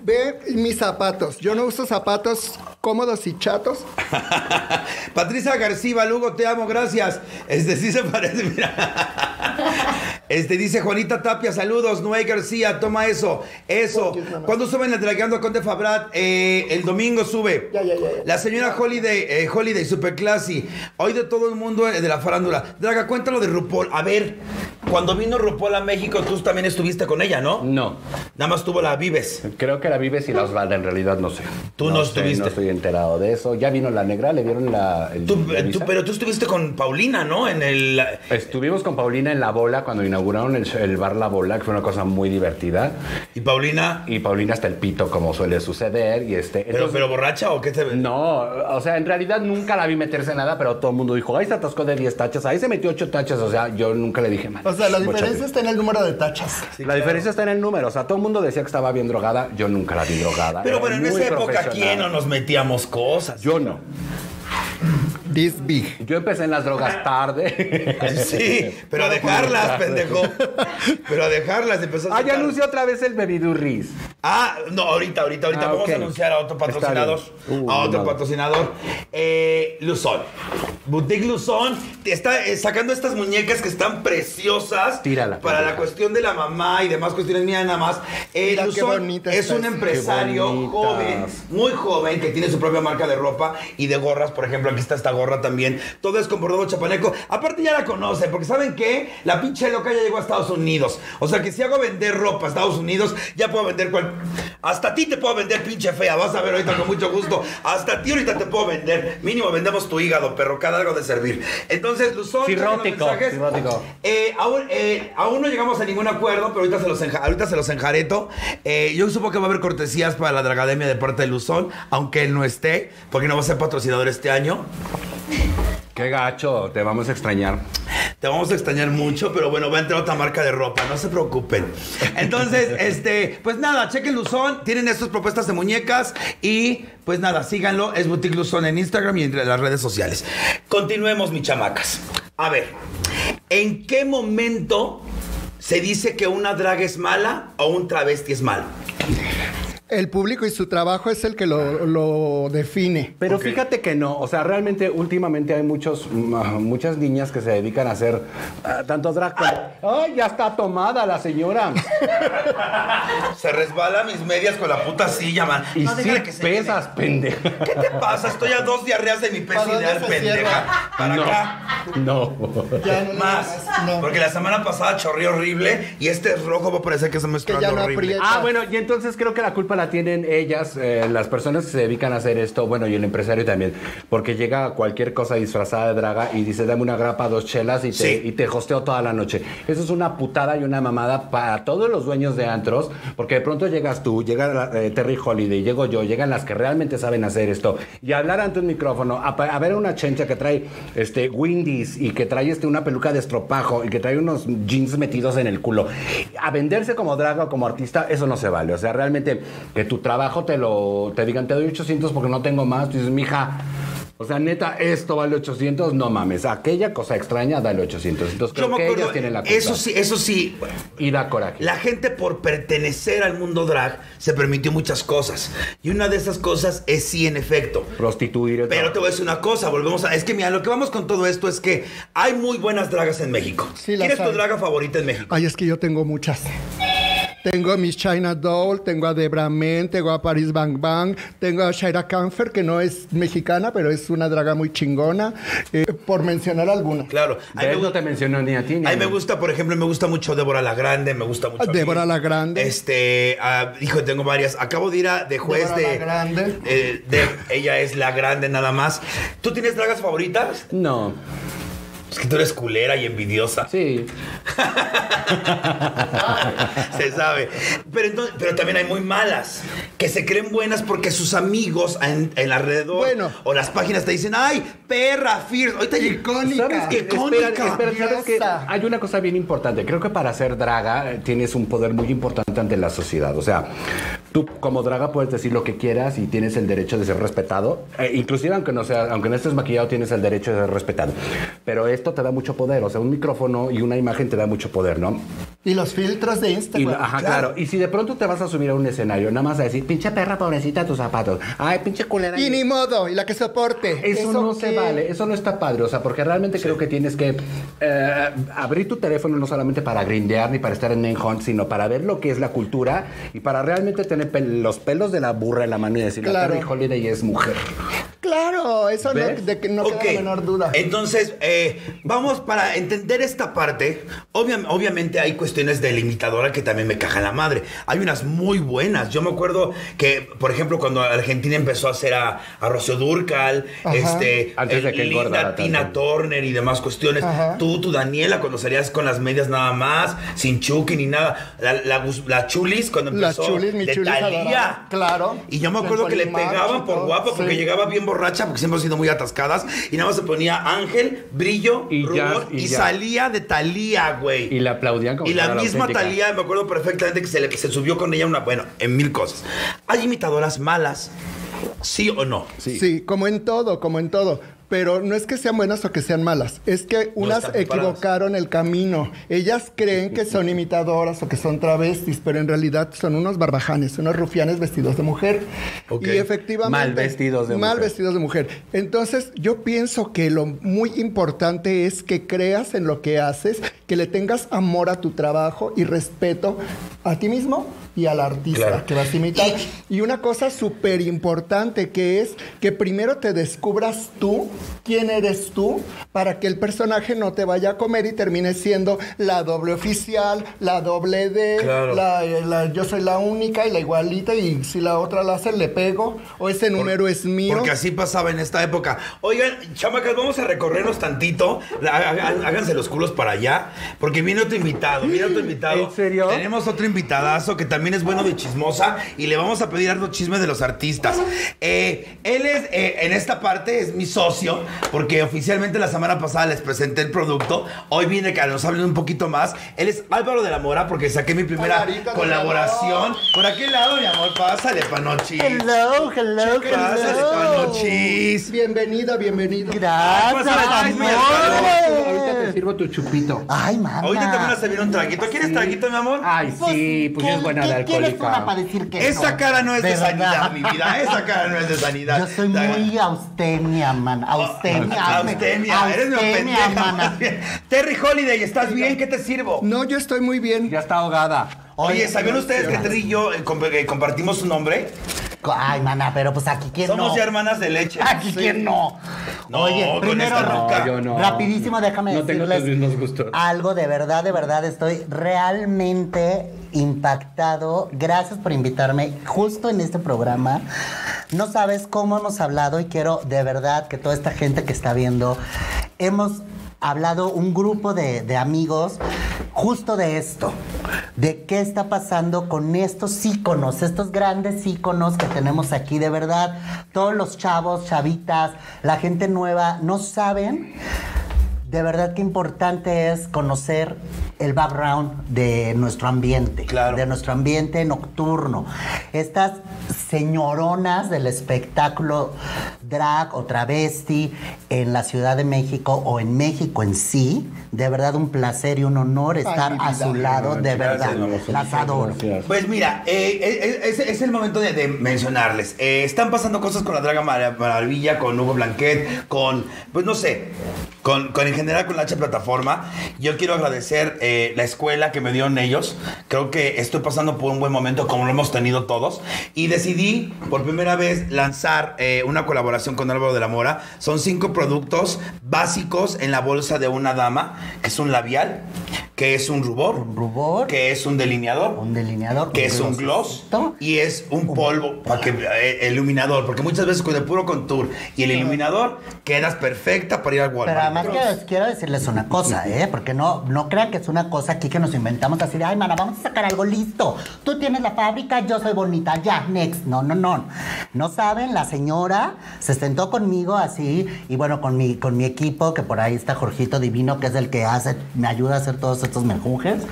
ve mis zapatos. Yo no uso zapatos cómodos y chatos. Patricia García, Lugo, te amo, gracias. Este sí se parece, mira. Este dice Juanita Tapia, saludos. Noé García, toma eso. Eso. ¿Cuándo suben el Dragando con de Fabrat? Eh, el domingo sube. Ya, ya, ya, ya. La señora Holiday, eh, Holiday, super classy. Hoy de todo el mundo eh, de la farándula. Draga, cuéntalo de RuPaul. A ver, cuando vino RuPaul a México, tú también estuviste con ella, ¿no? No. Nada más tuvo la Vives. Creo que la Vives y la Osvalda, en realidad no sé. Tú no sé, estuviste. no estoy enterado de eso. Ya vino la negra, le dieron la. el- Tú- la tú- visa? pero tú estuviste con Paulina, ¿no? En el. Estuvimos con Paulina en La Bola cuando inauguraron el, el bar La Bola, que fue una cosa muy divertida. Y Paulina. Y Paulina hasta el pito, como suele suceder. Y este. ¿Pero, entonces- pero borracha o qué te No, o sea, en realidad nunca la vi meterse en nada, pero todo el mundo dijo, ahí se atascó de 10 tachas, ahí se metió 8 tachas, o sea, yo nunca le dije mal. O sea, la diferencia está en el número de tachas. la diferencia está en el número, o sea, todo el mundo decía que estaba bien drogada, yo nunca la vi drogada. Pero era bueno, en esa época. ¿quién no nos metíamos cosas? Yo no. This big. Yo empecé en las drogas tarde. Sí, pero a dejarlas, pendejo. Pero a dejarlas, empezó a Ah, ya anunció otra vez el Bebidurris. Ah, no, ahorita, ahorita, ahorita. Ah, Vamos a anunciar a otro patrocinador. Uh, a otro no. patrocinador. Eh, Luzón. Boutique Luzón te está eh, sacando estas muñecas que están preciosas. Tírala, Para la cuestión de la mamá y demás cuestiones mías nada más. Eh, Mira Luzón es un empresario joven, muy joven, que tiene su propia marca de ropa y de gorras. Por ejemplo, aquí está esta gorra también. Todo es con bordado chapaneco. Aparte ya la conocen, porque ¿saben qué? La pinche loca ya llegó a Estados Unidos. O sea que si hago vender ropa a Estados Unidos, ya puedo vender cual... Hasta a ti te puedo vender pinche fea. Vas a ver ahorita con mucho gusto. Hasta a ti ahorita te puedo vender. Mínimo vendemos tu hígado, perro. Cada algo de servir. Entonces, Luzón... Cirrótico. Eh, aún, eh, aún no llegamos a ningún acuerdo, pero ahorita se los, enja- ahorita se los enjareto. Eh, yo supongo que va a haber cortesías para la Dragademia de parte de Luzón, aunque él no esté, porque no va a ser patrocinador este año. Qué gacho, te vamos a extrañar. Te vamos a extrañar mucho, pero bueno, va a entrar otra marca de ropa, no se preocupen. Entonces, este, pues nada, chequen Luzón, tienen estas propuestas de muñecas y pues nada, síganlo, es Boutique Luzón en Instagram y en las redes sociales. Continuemos, mis chamacas. A ver, ¿en qué momento se dice que una drag es mala o un travesti es malo? El público y su trabajo es el que lo, lo define. Pero fíjate que no, o sea, realmente últimamente hay muchos, muchas niñas que se dedican a hacer ah, tanto drag como... ¡Ay, ya está tomada la señora! Se resbala mis medias con la puta silla, man. Y No, sí que se pesas, pendeja. ¿Qué te pasa? Estoy a dos diarreas de mi peso ¿Para dónde ideal, se pendeja. cierra? Para no, acá. no. Ya no, Más. no. Porque la semana pasada chorrió horrible y este es rojo va a parecer que se me está horrible. aprieta. Ah, bueno, y entonces creo que la culpa la tienen ellas, eh, las personas que se dedican a hacer esto, bueno, y el empresario también, porque llega cualquier cosa disfrazada de draga y dice, dame una grapa, dos chelas y te, Sí. y te hosteo toda la noche. Eso es una putada y una mamada para todos los dueños de antros, porque de pronto llegas tú, llega la- eh, Terry Holiday, llego yo, llegan las que realmente saben hacer esto, y hablar ante un micrófono, a, a ver a una chencha que trae este Windies y que trae este, una peluca de estropajo y que trae unos jeans metidos en el culo, a venderse como draga o como artista, eso no se vale. O sea, realmente que tu trabajo te lo te digan, te doy 800 porque no tengo más, tú dices, mija. O sea, neta, esto vale 800, no mames. Aquella cosa extraña, dale 800. Entonces, Yo creo me que acuerdo, ellas tienen la culpa. eso sí, eso sí, Y da coraje. La gente por pertenecer al mundo drag se permitió muchas cosas. Y una de esas cosas es sí, en efecto. Prostituir. el Pero te voy a decir una cosa, volvemos a... Es que mira, lo que vamos con todo esto es que hay muy buenas dragas en México. Sí, ¿Quién es tu draga favorita en México? Ay, es que yo tengo muchas. Tengo a Miss China Doll, tengo a Debra Men, tengo a Paris Bang Bang, tengo a Shaira Canfer, que no es mexicana, pero es una draga muy chingona, eh, por mencionar alguna. Claro. A me, no te mencionó ni a ti ni a mí me gusta, por ejemplo, me gusta mucho Débora la Grande, me gusta mucho. Débora la Grande. Este, ah, hijo, tengo varias. Acabo de ir a de juez Débora de, la Grande. eh, de- ella es la grande nada más. ¿Tú tienes dragas favoritas? No. Es que tú eres culera y envidiosa. Sí. Se sabe. Pero, entonces, pero también hay muy malas, que se creen buenas porque sus amigos en, en alrededor Bueno. o las páginas te dicen, ay, perra, fierce. Ahorita Icónica. ¿Sabes qué? Icónica. Espera, espera, ¿sabes qué? Diosa. Hay una cosa bien importante. Creo que para ser draga eh, tienes un poder muy importante ante la sociedad. O sea, tú como draga puedes decir lo que quieras y tienes el derecho de ser respetado. Eh, inclusive aunque no sea, aunque no estés maquillado, tienes el derecho de ser respetado. Pero esto te da mucho poder. O sea, un micrófono y una imagen te da mucho poder, ¿no? Y los filtros de Y, Instagram. ajá, claro. Y si de pronto te vas a subir a un escenario, nada más a decir, pinche perra pobrecita tus zapatos. Ay, pinche culera. Y ni modo, y la que soporte. Eso, no se vale, eso no está padre, o sea, porque realmente creo que tienes que eh, abrir tu teléfono no solamente para grindear ni para estar en main hunt, sino para ver lo que es la cultura y para realmente tener pel- los pelos de la burra en la mano y decir, Claro. la Terry Holiday es mujer. Claro, eso no, de que no Ok. queda la menor duda. Entonces, eh, vamos para entender esta parte. obvia- obviamente hay cuestiones de la imitadora que también me cajan la madre. Hay unas muy buenas. Yo me acuerdo que, por ejemplo, cuando Argentina empezó a hacer a, a Rocío Durcal, Ajá. este, Antes de eh, que engordara Linda, Tina. Turner y demás cuestiones. Ajá. Tú, tu Daniela, cuando salías con las medias nada más, sin chuki ni nada. La, la, la chulis cuando La empezó. Chulis, mi de Chulis Thalía. adorada. Claro. Y yo me En acuerdo que le pegaban por guapa porque Sí. llegaba bien borracha porque siempre han sido muy atascadas y nada más se ponía ángel, brillo, Y ya, rubor y, y ya. salía de Talía, güey. Y la aplaudían como Y la misma auténtica. Talía, me acuerdo perfectamente que se, le- que se subió con ella una, bueno, en mil cosas. Hay imitadoras malas, sí o no. Sí. como en todo, como en todo. Pero no es que sean buenas o que sean malas, es que unas equivocaron el camino. Ellas creen que son imitadoras o que son travestis, pero en realidad son unos barbajanes, unos rufianes vestidos de mujer. Y efectivamente... Mal vestidos de Mal mujer. vestidos de mujer. Entonces, yo pienso que lo muy importante es que creas en lo que haces, que le tengas amor a tu trabajo y respeto a ti mismo y al artista Claro. que vas a imitar. Y una cosa súper importante que es que primero te descubras tú, quién eres tú, para que el personaje no te vaya a comer y termine siendo la doble oficial, la doble D, Claro. la, eh, la- yo soy la única y la igualita y si la otra la hace le pego o ese número es mío. Porque así pasaba en esta época. Oigan, chamacas, vamos a recorrernos tantito. Háganse los culos para allá. Porque viene otro invitado. Viene otro invitado. ¿En serio? Tenemos otro invitadazo que también es bueno de chismosa. Y le vamos a pedir algo chisme de los artistas. Eh, él es, eh, en esta parte, es mi socio. Negocio, porque oficialmente la semana pasada les presenté el producto. Hoy viene que nos hablen un poquito más. Él es Álvaro de la Mora, porque saqué mi primera colaboración. Por aquel lado, mi amor, pásale, Panochis. Hello, hello, Pásale, hello. Panochis. Bienvenido, bienvenido. Gracias, Ay, mi Ahorita te amor. sirvo tu chupito. Ay, mamá. Ahorita te van a servir un traguito. ¿Quieres traguito, mi amor? Ay, sí, pues ¿qué- es buena de qué quieres una alcohólica. para decir que Esa no? cara no es de, sanidad, mi vida. Esa cara no es de sanidad. Yo soy muy austemia, man. Austemia. Ah, Austemia, eres Austemia, mana. Terry Holiday, ¿estás bien? ¿Qué te sirvo? No, yo estoy muy bien. Ya está ahogada. Oye, ¿sabían ustedes que Terry y yo eh, comp- eh, compartimos un nombre? Ay, mana, pero pues aquí quién Somos no. ya hermanas de leche. Aquí quién no. No, Oye, con primero. No, yo no. rapidísimo, déjame No tengo decirles tus gustos. algo de verdad, de verdad, estoy realmente impactado. Gracias por invitarme justo en este programa. No sabes cómo hemos hablado y quiero de verdad que toda esta gente que está viendo, hemos hablado un grupo de, de amigos justo de esto, de qué está pasando con estos íconos, estos grandes íconos que tenemos aquí, de verdad, todos los chavos, chavitas, la gente nueva, no saben de verdad qué importante es conocer el background de nuestro ambiente, Claro. de nuestro ambiente nocturno. Estas señoronas del espectáculo drag o travesti en la Ciudad de México o en México en sí, de verdad un placer y un honor estar a su lado, de verdad. Las adoro. Pues mira, eh, eh, es, es el momento de, de mencionarles. Eh, están pasando cosas con la Draga Mar- Maravilla, con Hugo Blanquet, con, pues no sé, con, con en general con la H Plataforma. Yo quiero agradecer eh, la escuela que me dieron ellos. Creo que estoy pasando por un buen momento, como lo hemos tenido todos. Y decidí por primera vez lanzar eh, una colaboración con Álvaro de la Mora. Son cinco productos básicos en la bolsa de una dama, que es un labial, que es un rubor, Un rubor. que es un delineador, Un delineador. que es un gloss y es un polvo para que eh, iluminador, porque muchas veces con el puro contour y el iluminador quedas perfecta para ir al Pero Walmart. además quiero, quiero decirles una cosa, ¿eh? Porque no, no crean que es una cosa aquí que nos inventamos así de, ay, mana, vamos a sacar algo listo. Tú tienes la fábrica, yo soy bonita, ya, next. No, no, no. No saben, la señora se sentó conmigo así, y bueno, con mi, con mi equipo, que por ahí está Jorgito Divino, que es el que hace, me ayuda a hacer todos estos menjunjes.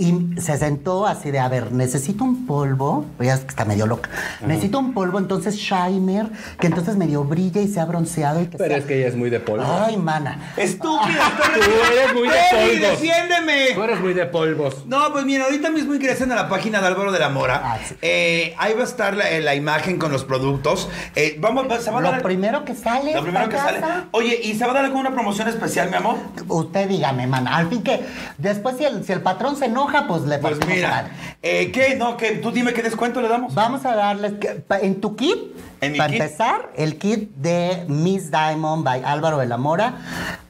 Y se sentó así de, a ver, necesito un polvo, ya es que está medio loca. Necesito un polvo, entonces Shimer, que entonces medio brilla y sea bronceado y que Pero sea es que ella es muy de polvo. Ay, mana. Estúpida, Tú eres muy de polvos. defiéndeme. Tú eres muy de polvos. No, pues mira, ahorita mismo ingresen a la página de Álvaro de la Mora. Ah, sí. Eh, ahí va a estar la, eh, la imagen con los productos. Eh, vamos, va- se va a Lo dar. primero que sale. lo primero que sale. Oye, ¿y se va a dar alguna promoción especial, mi amor? Usted dígame, mana. Al fin que después si el, si el patrón se enoja, pues le Pues mira, eh, ¿qué? No, ¿qué? Tú dime qué descuento le damos. Vamos a darles que- pa- en tu kit. ¿En mi para kit? empezar, el kit de Miss Diamond by Álvaro de la Mora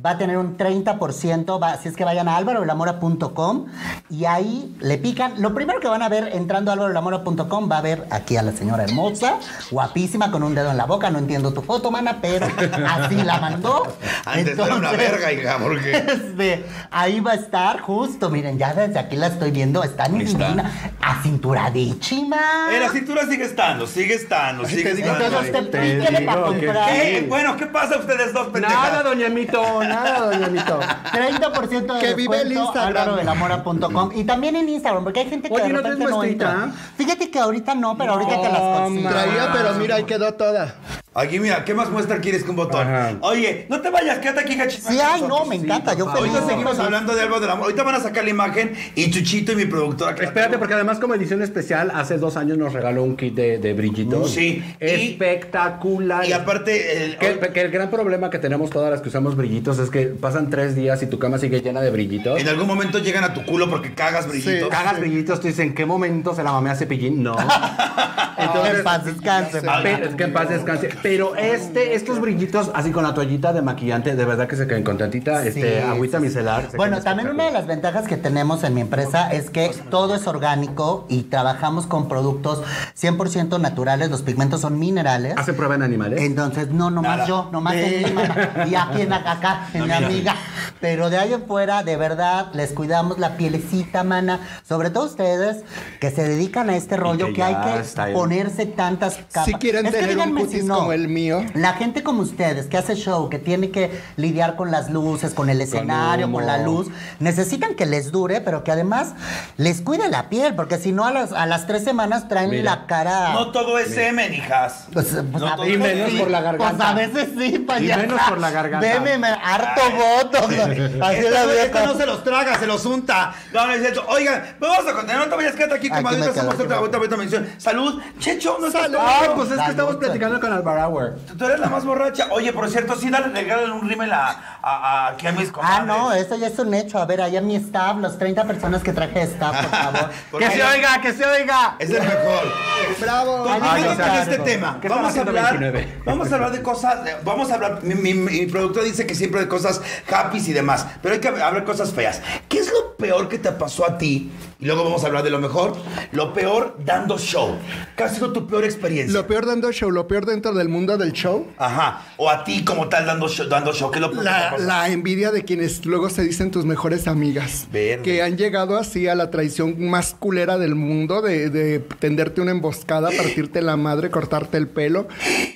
va a tener un 30%, va, si es que vayan a álvarodelamora.com y ahí le pican. Lo primero que van a ver entrando a álvarodelamora.com va a ver aquí a la señora hermosa, guapísima, con un dedo en la boca. No entiendo tu foto, mana, pero así la mandó. Antes era una Entonces, verga, hija, porque. este, ahí va a estar justo, miren, ya desde aquí la estoy viendo, está Ahí está. divina, acinturadísima. Eh, la cintura sigue estando, sigue estando, sigue estando. Entonces ahí. usted píquele para comprar. ¿Qué? Bueno, ¿qué pasa ustedes dos, pendejas? Nada, doña Mito, nada, doña Mito. 30% de Que vive el Instagram. y también en Instagram, porque hay gente que Oye, de ¿no repente no muestrita? entra. Fíjate que ahorita no, pero ahorita te las consigo. Traía, pero mira, ahí quedó toda. Aquí, mira, ¿qué más muestra quieres que un botón? Ajá. Oye, no te vayas, quédate aquí, cachito. Sí, ay, no, me encanta, yo feliz. Ahorita seguimos hablando de Álvaro del Amor. Ahorita van a sacar la imagen y Chuchito y mi productora. Espérate, porque además como edición especial, hace dos años nos regaló un kit de, de brillitos. Sí. Espectacular. Y aparte, el- Que, que el gran problema que tenemos todas las que usamos brillitos es que pasan tres días y tu cama sigue llena de brillitos. en algún momento llegan a tu culo porque cagas brillitos. Cagas brillitos, tú dices, ¿en qué momento se la mamé a cepillín? No. Entonces, en paz descanse. Es que en paz descanse. Pero este, estos brillitos, así con la toallita de maquillante, de verdad que se queden contentita. Sí, este, agüita sí, micelar. Bueno, también una de las ventajas que tenemos en mi empresa es que todo es orgánico y trabajamos con productos 100% naturales. Los pigmentos son minerales. ¿Hace prueba en animales? Entonces, no, nomás Nada. yo, nomás en mi mana. Y aquí en acá, en mi amiga. Pero de ahí en fuera, de verdad, les cuidamos la pielecita, mana. Sobre todo ustedes que se dedican a este rollo, que que, hay que ponerse tantas capas. Si quieren Es tener un cutis si no. como el mío. La gente como ustedes, que hace show, que tiene que lidiar con las luces, con el escenario, con, la luz, necesitan que les dure, pero que además les cuide la piel, porque si no a las, a las tres semanas traen Mira. la cara... No todo es semen, hijas. Pues, pues, No a todo veces es menos sí, por la garganta. Pues a veces sí, payasa. menos por la garganta. Veme, me harto voto. Así Esta, la no, veo esta no se los traga, se los unta. No, no es cierto. Oigan, vamos a continuar. No te vayas, quédate aquí, Aquí comadre. hacemos otra, otra, otra mención. Salud. Checho, no Salud. Ah, pues es que estamos platicando con Alvarauer. Tú eres la más borracha. Oye, por cierto, sí, dale, regálale un rímel a, a, aquí a mis Ah, comadres. no, eso ya es un hecho. A ver, allá mi staff, los 30 personas que traje staff, por favor. ¡Que se oiga, que se oiga! Es el mejor. ¡Bravo! Con este tema. ¿Qué Vamos a hablar. haciendo 29? Vamos a hablar de cosas. de- Vamos a hablar. Mi productor dice que siempre de cosas happy y demás. Pero hay que hablar cosas feas. ¿Qué es lo peor que te pasó a ti? Y luego vamos a hablar de lo mejor. Lo peor dando show. ¿Qué ha sido tu peor experiencia? Lo peor dando show, lo peor dentro del mundo del show. Ajá. O a ti como tal dando show. Dando show. ¿Qué es lo peor La, envidia de quienes luego se dicen tus mejores amigas. Verde. Que han llegado así a la traición más culera del mundo, de, de tenderte una emboscada, partirte la madre, cortarte el pelo.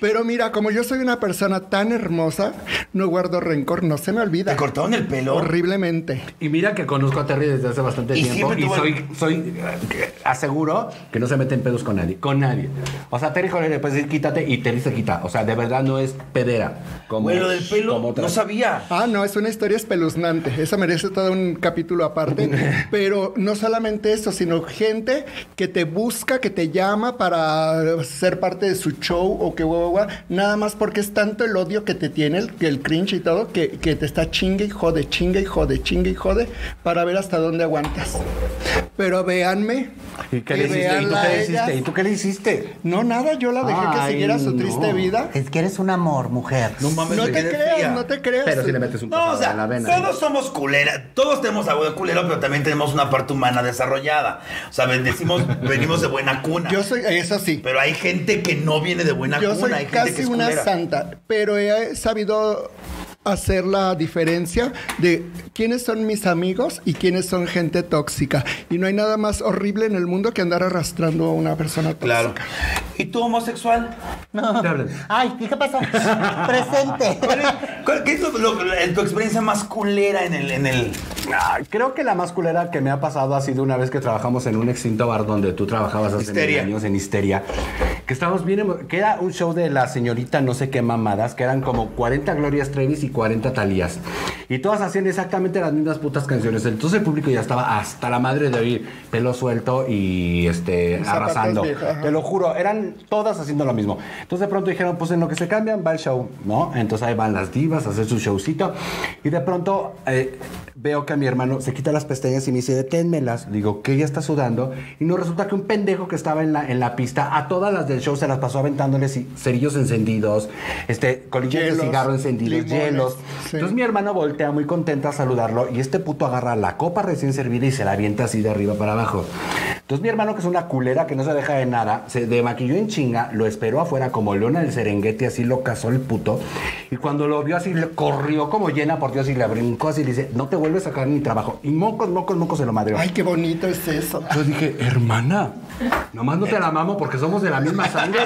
Pero mira, como yo soy una persona tan hermosa, no guardo rencor, no se me olvida. ¿Te cortaron el pelo? Horriblemente. Y mira que conozco a Terry desde hace bastante Y tiempo y soy, el- soy eh, aseguro que no se mete en pedos con nadie, con nadie. O sea, Terry Joder le puede decir quítate y Terry se quita. O sea, de verdad no es pedera. Como, Bueno, del pelo. No sabía. Ah, no, es una historia espeluznante. Eso merece todo un capítulo aparte. Pero no solamente eso, sino gente que te busca, que te llama para ser parte de su show o que guau, guau, guau, nada más porque es tanto el odio que te tiene, el, que el cringe y todo, que, que te está chingue y jode, chingue y jode, chingue y jode, para ver hasta dónde aguantas. Pero véanme. ¿Y qué le hiciste? ¿Y tú qué le hiciste? ellas. ¿Y tú qué le hiciste? No, nada, yo la dejé que siguiera su no. triste vida. Es que eres un amor, mujer. No mames, No te creas, fría. no te creas. Pero si le metes un No, o sea, en la vena. todos somos culera, todos tenemos algo de culero, pero también tenemos una parte humana desarrollada. O sea, decimos, venimos de buena cuna. Yo soy, eso sí. Pero hay gente que no viene de buena Yo cuna, soy hay gente que casi es una culera. santa, pero he sabido hacer la diferencia de quiénes son mis amigos y quiénes son gente tóxica. Y no hay nada más horrible en el mundo que andar arrastrando a una persona tóxica. Claro. ¿Y tú, homosexual? No. Te. Ay, ¿y qué pasó? Presente. ¿Cuál- ¿Qué es lo- lo- en tu experiencia más culera en el... En el... Ay, creo que la más culera que me ha pasado ha sido una vez que trabajamos en un extinto bar donde tú trabajabas hace Histeria. mil años en Histeria. Que estábamos bien, que era un show de la señorita no sé qué mamadas, que eran como 40 Glorias Trevis y 40 Talías. Y todas hacían exactamente las mismas putas canciones. Entonces el público ya estaba hasta la madre de oír pelo suelto y este Y arrasando. Te lo juro, eran todas haciendo lo mismo. Entonces de pronto dijeron, pues en lo que se cambian va el show, ¿no? Entonces ahí van las divas a hacer su showcito. Y de pronto eh, veo que a mi hermano se quita las pestañas y me dice, deténmelas. Digo, que ella está sudando. Y no resulta que un pendejo que estaba en la, en la pista, a todas las del show se las pasó aventándoles cerillos encendidos, este, colillas de cigarro encendidos, limones, sí. Entonces mi hermano voltea muy contenta a saludarlo y este puto agarra la copa recién servida y se la avienta así de arriba para abajo. Entonces mi hermano, que es una culera que no se deja de nada, se demaquilló en chinga, lo esperó afuera como leona del Serengeti, así lo cazó el puto. Y cuando lo vio así, le corrió como llena por Dios y le brincó así y le dice, no te vuelves a sacar ni trabajo. Y mocos, mocos, mocos se lo madreó. Ay, qué bonito es eso. Yo dije, hermana, nomás no te la mamo porque somos de la misma sangre.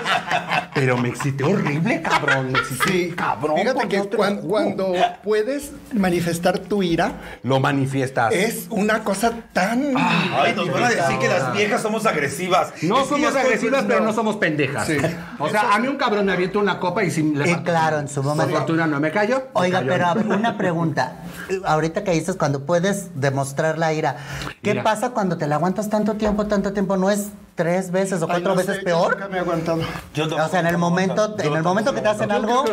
Pero me excité horrible, cabrón. Me excité Sí, cabrón. Fíjate porque que cuan- cuando puedes manifestar tu ira, Lo manifiestas. es una cosa tan. Ay, nos van a decir que las viejas somos agresivas. No Es somos agresivas, pero pensando- no somos pendejas. Sí. O sea, a mí un cabrón me avienta una copa y si le Eh, claro, en su momento. Por fortuna no me cayó. me Oiga, cayó. pero una pregunta. Ahorita que dices cuando puedes demostrar la ira, ¿qué pasa cuando te la aguantas tanto tiempo, tanto tiempo? ¿No es tres veces o Ay, cuatro no veces sé, yo peor? nunca me he aguantado. Yo O sea, en el momento, en el momento que te hacen algo,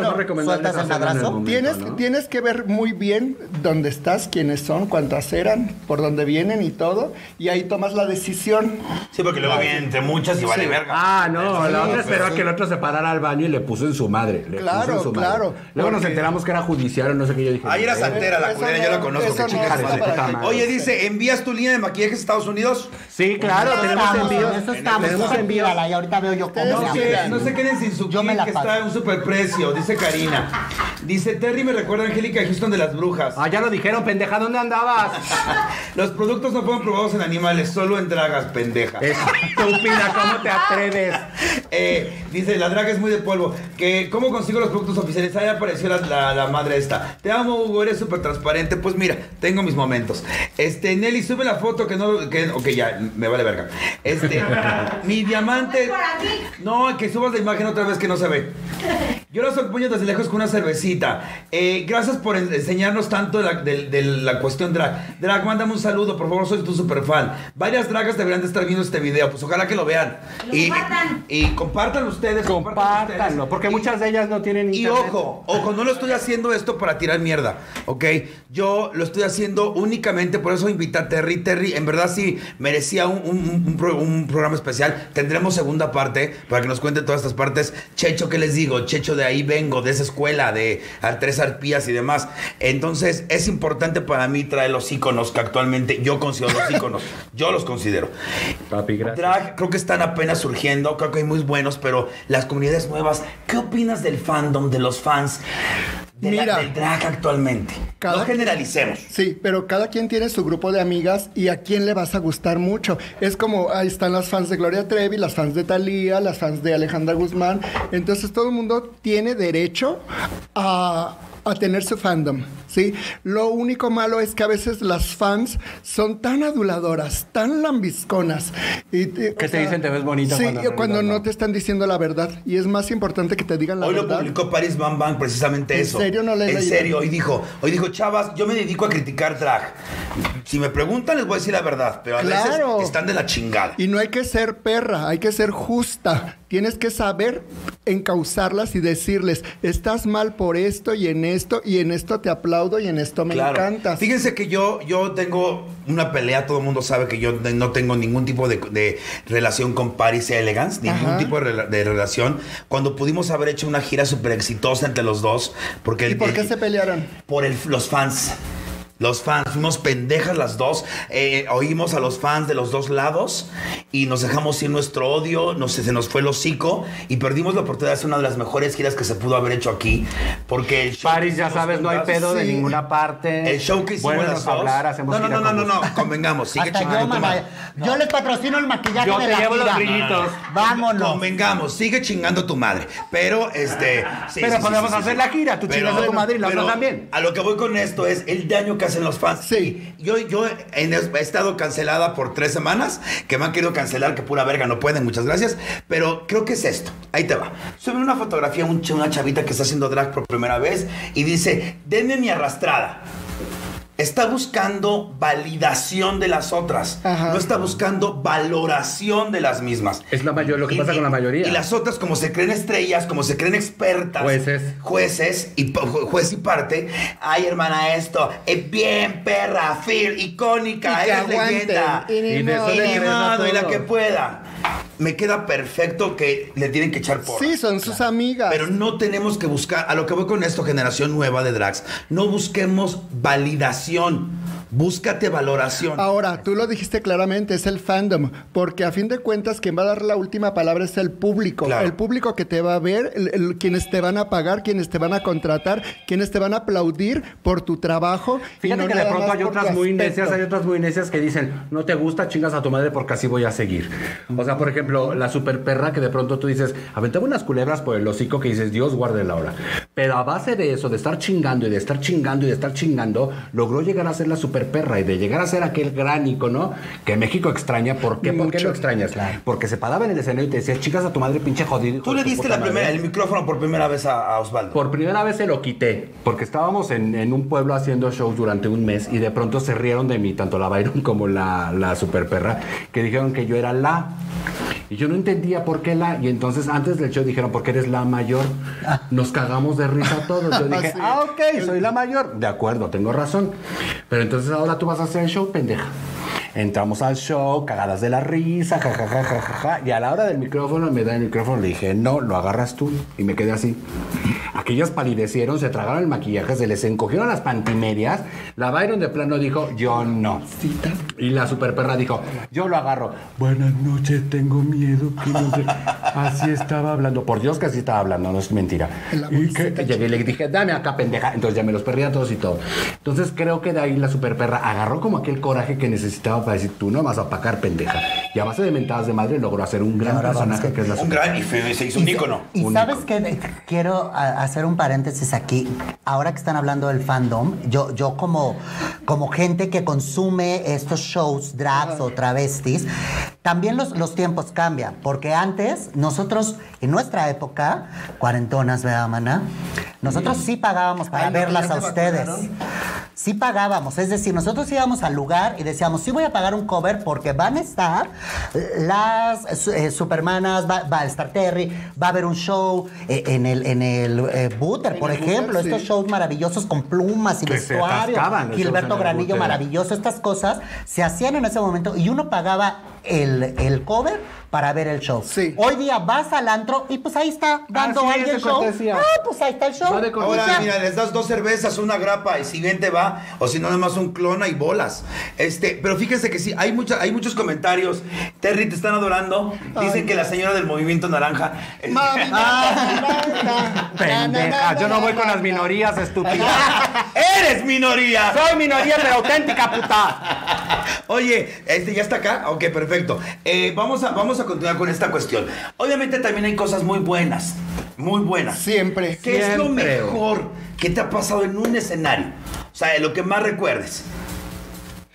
sueltas el madrazo. Tienes, ¿no? tienes que ver muy bien dónde estás, quiénes son, cuántas eran, por dónde vienen y todo, y ahí tomas la decisión. Sí, porque luego vienen entre muchas y vale verga. Ah, no, la otra esperó pues, a que el otro se parara al baño y le puso en su madre. le Claro, puso en su madre. claro, Luego nos enteramos que era judicial o no sé qué yo dije. Ahí era "Eh, santera la culera, no- yo la conozco. que- madre. Oye, dice, ¿envías tu línea de maquillaje a Estados Unidos? Sí, claro, Eso tenemos envíos. En Eso estamos, Tenemos envíos. envíala, y ahorita veo yo cómo No se- no se queden sin su Yo me kit, la que está a un superprecio, dice Karina. Dice Terry me recuerda a Angélica Houston de las brujas. Ah, ya lo dijeron, pendeja, ¿dónde andabas? Los productos no fueron probados en animales, solo en dragas, pendeja. Estúpida, ¿cómo te atreves? Eh, dice, la draga es muy de polvo. Que, ¿Cómo consigo los productos oficiales? Ahí apareció la, la- la madre esta. Te amo, Hugo, eres súper transparente. Pues mira, tengo mis momentos. Este, Nelly, sube la foto que no... Que, ok, ya, me vale verga. Este, mi diamante... No, que subas la imagen otra vez que no se ve. Yo los acompaño desde lejos con una cervecita. Eh, gracias por en- enseñarnos tanto de la, de- de la cuestión drag. Drag, mándame un saludo, por favor, soy tu super fan. Varias dragas deberían de estar viendo este video, pues ojalá que lo vean. Lo y, compartan. y compartan ustedes. compartan Compártanlo, ustedes. porque Y- muchas de ellas no tienen y internet. ojo, ojo, no lo estoy haciendo esto para tirar mierda, ¿ok? Yo lo estoy haciendo únicamente, por eso invité a Terry. Terry, en verdad sí merecía un, un- un pro- un programa especial. Tendremos segunda parte para que nos cuente todas estas partes. Checho, ¿qué les digo? Checho, de ahí vengo, de esa escuela, de tres arpías y demás. Entonces, es importante para mí traer los íconos que actualmente yo considero los íconos. Yo los considero. Papi, gracias. Drag creo que están apenas surgiendo, creo que hay muy buenos, pero las comunidades nuevas, ¿qué opinas del fandom, de los fans de la- Mira. del drag actualmente? Cada- No generalicemos. Sí, pero cada quien tiene su grupo de amigas y a quién le vas a gustar mucho. Es como ahí están las fans de Gloria Trevi, las fans de Thalía, las fans de Alejandra Guzmán. Entonces todo el mundo tiene derecho a, a tener su fandom. ¿sí? Lo único malo es que a veces las fans son tan aduladoras, tan lambisconas. Y te- Que te dicen, "Te ves bonita", Sí, cuando en no no. te están diciendo la verdad. Y es más importante que te digan la Hoy lo verdad. publicó Paris Bam Bam precisamente ¿En eso. serio no le En serio, hoy dijo, hoy dijo, chavas, yo me dedico a criticar drag. Si me preguntan les voy a decir la verdad, pero a Claro. veces están de la chingada. Y no hay que ser perra, hay que ser justa. Tienes que saber encauzarlas y decirles, estás mal por esto y en esto, y en esto te aplaudo y en esto me Claro. encantas. Fíjense que yo, yo tengo una pelea, todo el mundo sabe que yo no tengo ningún tipo de, de relación con Paris Elegance, ningún Ajá. tipo de, rela- de relación. Cuando pudimos haber hecho una gira súper exitosa entre los dos, porque... ¿Y el- por qué el- se pelearon? Por el- los fans. Los fans, fuimos pendejas las dos, eh, oímos a los fans de los dos lados y nos dejamos ir nuestro odio, nos, se nos fue el hocico y perdimos la oportunidad de hacer una de las mejores giras que se pudo haber hecho aquí. Porque el show que Paris, ya sabes, no hay pedo de Sí. ninguna parte. el show que hicimos las a dos. hablar, hacemos no, no, no, no, no, no, convengamos. Sigue chingando yo, tu madre. Yo les patrocino el maquillaje Yo de te la llevo los gira. brillitos. Vámonos. Convengamos, sigue chingando tu madre. Pero, este. sí, Pero sí, podemos hacer sí. la gira, tú chingas a tu madre y la otra también. A lo que voy con esto es el daño que hacen los fans. Sí. Yo, yo he estado cancelada por tres semanas, que me han querido cancelar, que pura verga no pueden, muchas gracias. Pero creo que es esto. Ahí te va. Sube una fotografía un una chavita que está haciendo drag por primera vez y dice: Denme mi arrastrada. Está buscando validación de las otras. Ajá. No está buscando valoración de las mismas. Es la mayor, lo que Y- pasa y- con la mayoría. Y las otras, como se creen estrellas, como se creen expertas. Jueces. Jueces y juez y parte. Ay, hermana, esto. Es bien, perra, fir, icónica, Y es leyenda. Y ni Y modo. La que pueda. Me queda perfecto que le tienen que echar por. Sí, son sus amigas. Pero no tenemos que buscar, a lo que voy con esto, generación nueva de drags, no busquemos validación, búscate valoración. Ahora, tú lo dijiste claramente, es el fandom, porque a fin de cuentas quien va a dar la última palabra es el público, Claro. el público que te va a ver, el- el- quienes te van a pagar, quienes te van a contratar, quienes te van a aplaudir por tu trabajo. Fíjate no que de pronto hay otras muy necias, hay otras muy necias que dicen, no te gusta, chingas a tu madre porque así voy a seguir. O sea, por ejemplo, la super perra que de pronto tú dices, aventaba unas culebras por el hocico que dices, Dios guarde la hora. Pero a base de eso, de estar chingando y de estar chingando y de estar chingando, logró llegar a ser la super perra y de llegar a ser aquel gran icono que México extraña. ¿Por qué? ¿Por qué lo extrañas? Porque se paraba en el escenario y te decía, chingas a tu madre, pinche jodido. Tú le diste la primera, madre". el micrófono por primera vez a, a Osvaldo. Por primera vez se lo quité, porque estábamos en, en un pueblo haciendo shows durante un mes y de pronto se rieron de mí, tanto la Byron como la, la super perra, que dijeron que yo era la. Y yo no entendía por qué la. Y entonces antes del show dijeron, porque eres la mayor. Nos cagamos de risa todos. Yo dije, Sí. ah, ok, soy la mayor. De acuerdo, tengo razón. Pero entonces ahora tú vas a hacer el show, pendeja. Entramos al show, cagadas de la risa, jajaja, jajaja. Y a la hora del micrófono me da el micrófono, le dije, no, lo agarras tú. Y me quedé así. Aquellas palidecieron, se tragaron el maquillaje, se les encogieron las pantimedias. La Byron de plano dijo, yo no. Y la super perra dijo, yo lo agarro. Buenas noches, tengo miedo. que no sé". Así estaba hablando. Por Dios que así estaba hablando, no es mentira. Y que llegué y le dije, dame acá, pendeja. Entonces ya me los perdí a todos y todo. Entonces creo que de ahí la super perra agarró como aquel coraje que necesitaba para decir, tú no vas a apacar, pendeja. Y a base de mentadas de madre logró hacer un gran ahora personaje que es la Un super gran y feo, se hizo un ícono. Y Un sabes que quiero a- hacer un paréntesis aquí. Ahora que están hablando del fandom, yo, yo como, como gente que consume estos shows, drags o travestis, también los, los tiempos cambian. Porque antes, nosotros, en nuestra época, cuarentonas, ¿verdad, mana? Nosotros sí pagábamos para Ay, verlas a ustedes. vacunaron. Sí pagábamos, es decir, nosotros íbamos al lugar y decíamos, sí voy a pagar un cover porque van a estar las eh, Supermanas, va, va a estar Terry, va a haber un show eh, en el, en el eh, Booter, En por el ejemplo, estos shows maravillosos con plumas y Que vestuario, Gilberto Granillo maravilloso, estas cosas se hacían en ese momento y uno pagaba el, el cover para ver el show. Sí. Hoy día vas al antro y pues ahí está dando sí, alguien es show. cortesía. Ah, pues ahí está el show. Ahora, mira, les das dos cervezas, una grapa, y si bien te va, o si no, nada más un clona y bolas. Este, pero fíjense que sí, hay, mucha, hay muchos comentarios. Terry, te están adorando. Dicen que la señora del movimiento naranja. eh, Pendeja, yo no voy con las minorías, estúpida. ¡Eres minoría! Soy minoría, pero auténtica, puta. Oye, este ya está acá. Ok, perfecto. Eh, vamos, a, vamos a continuar con esta cuestión. Obviamente también hay cosas muy buenas. Muy buenas. Siempre. ¿Qué es lo mejor que te ha pasado en un escenario? O sea, lo que más recuerdes.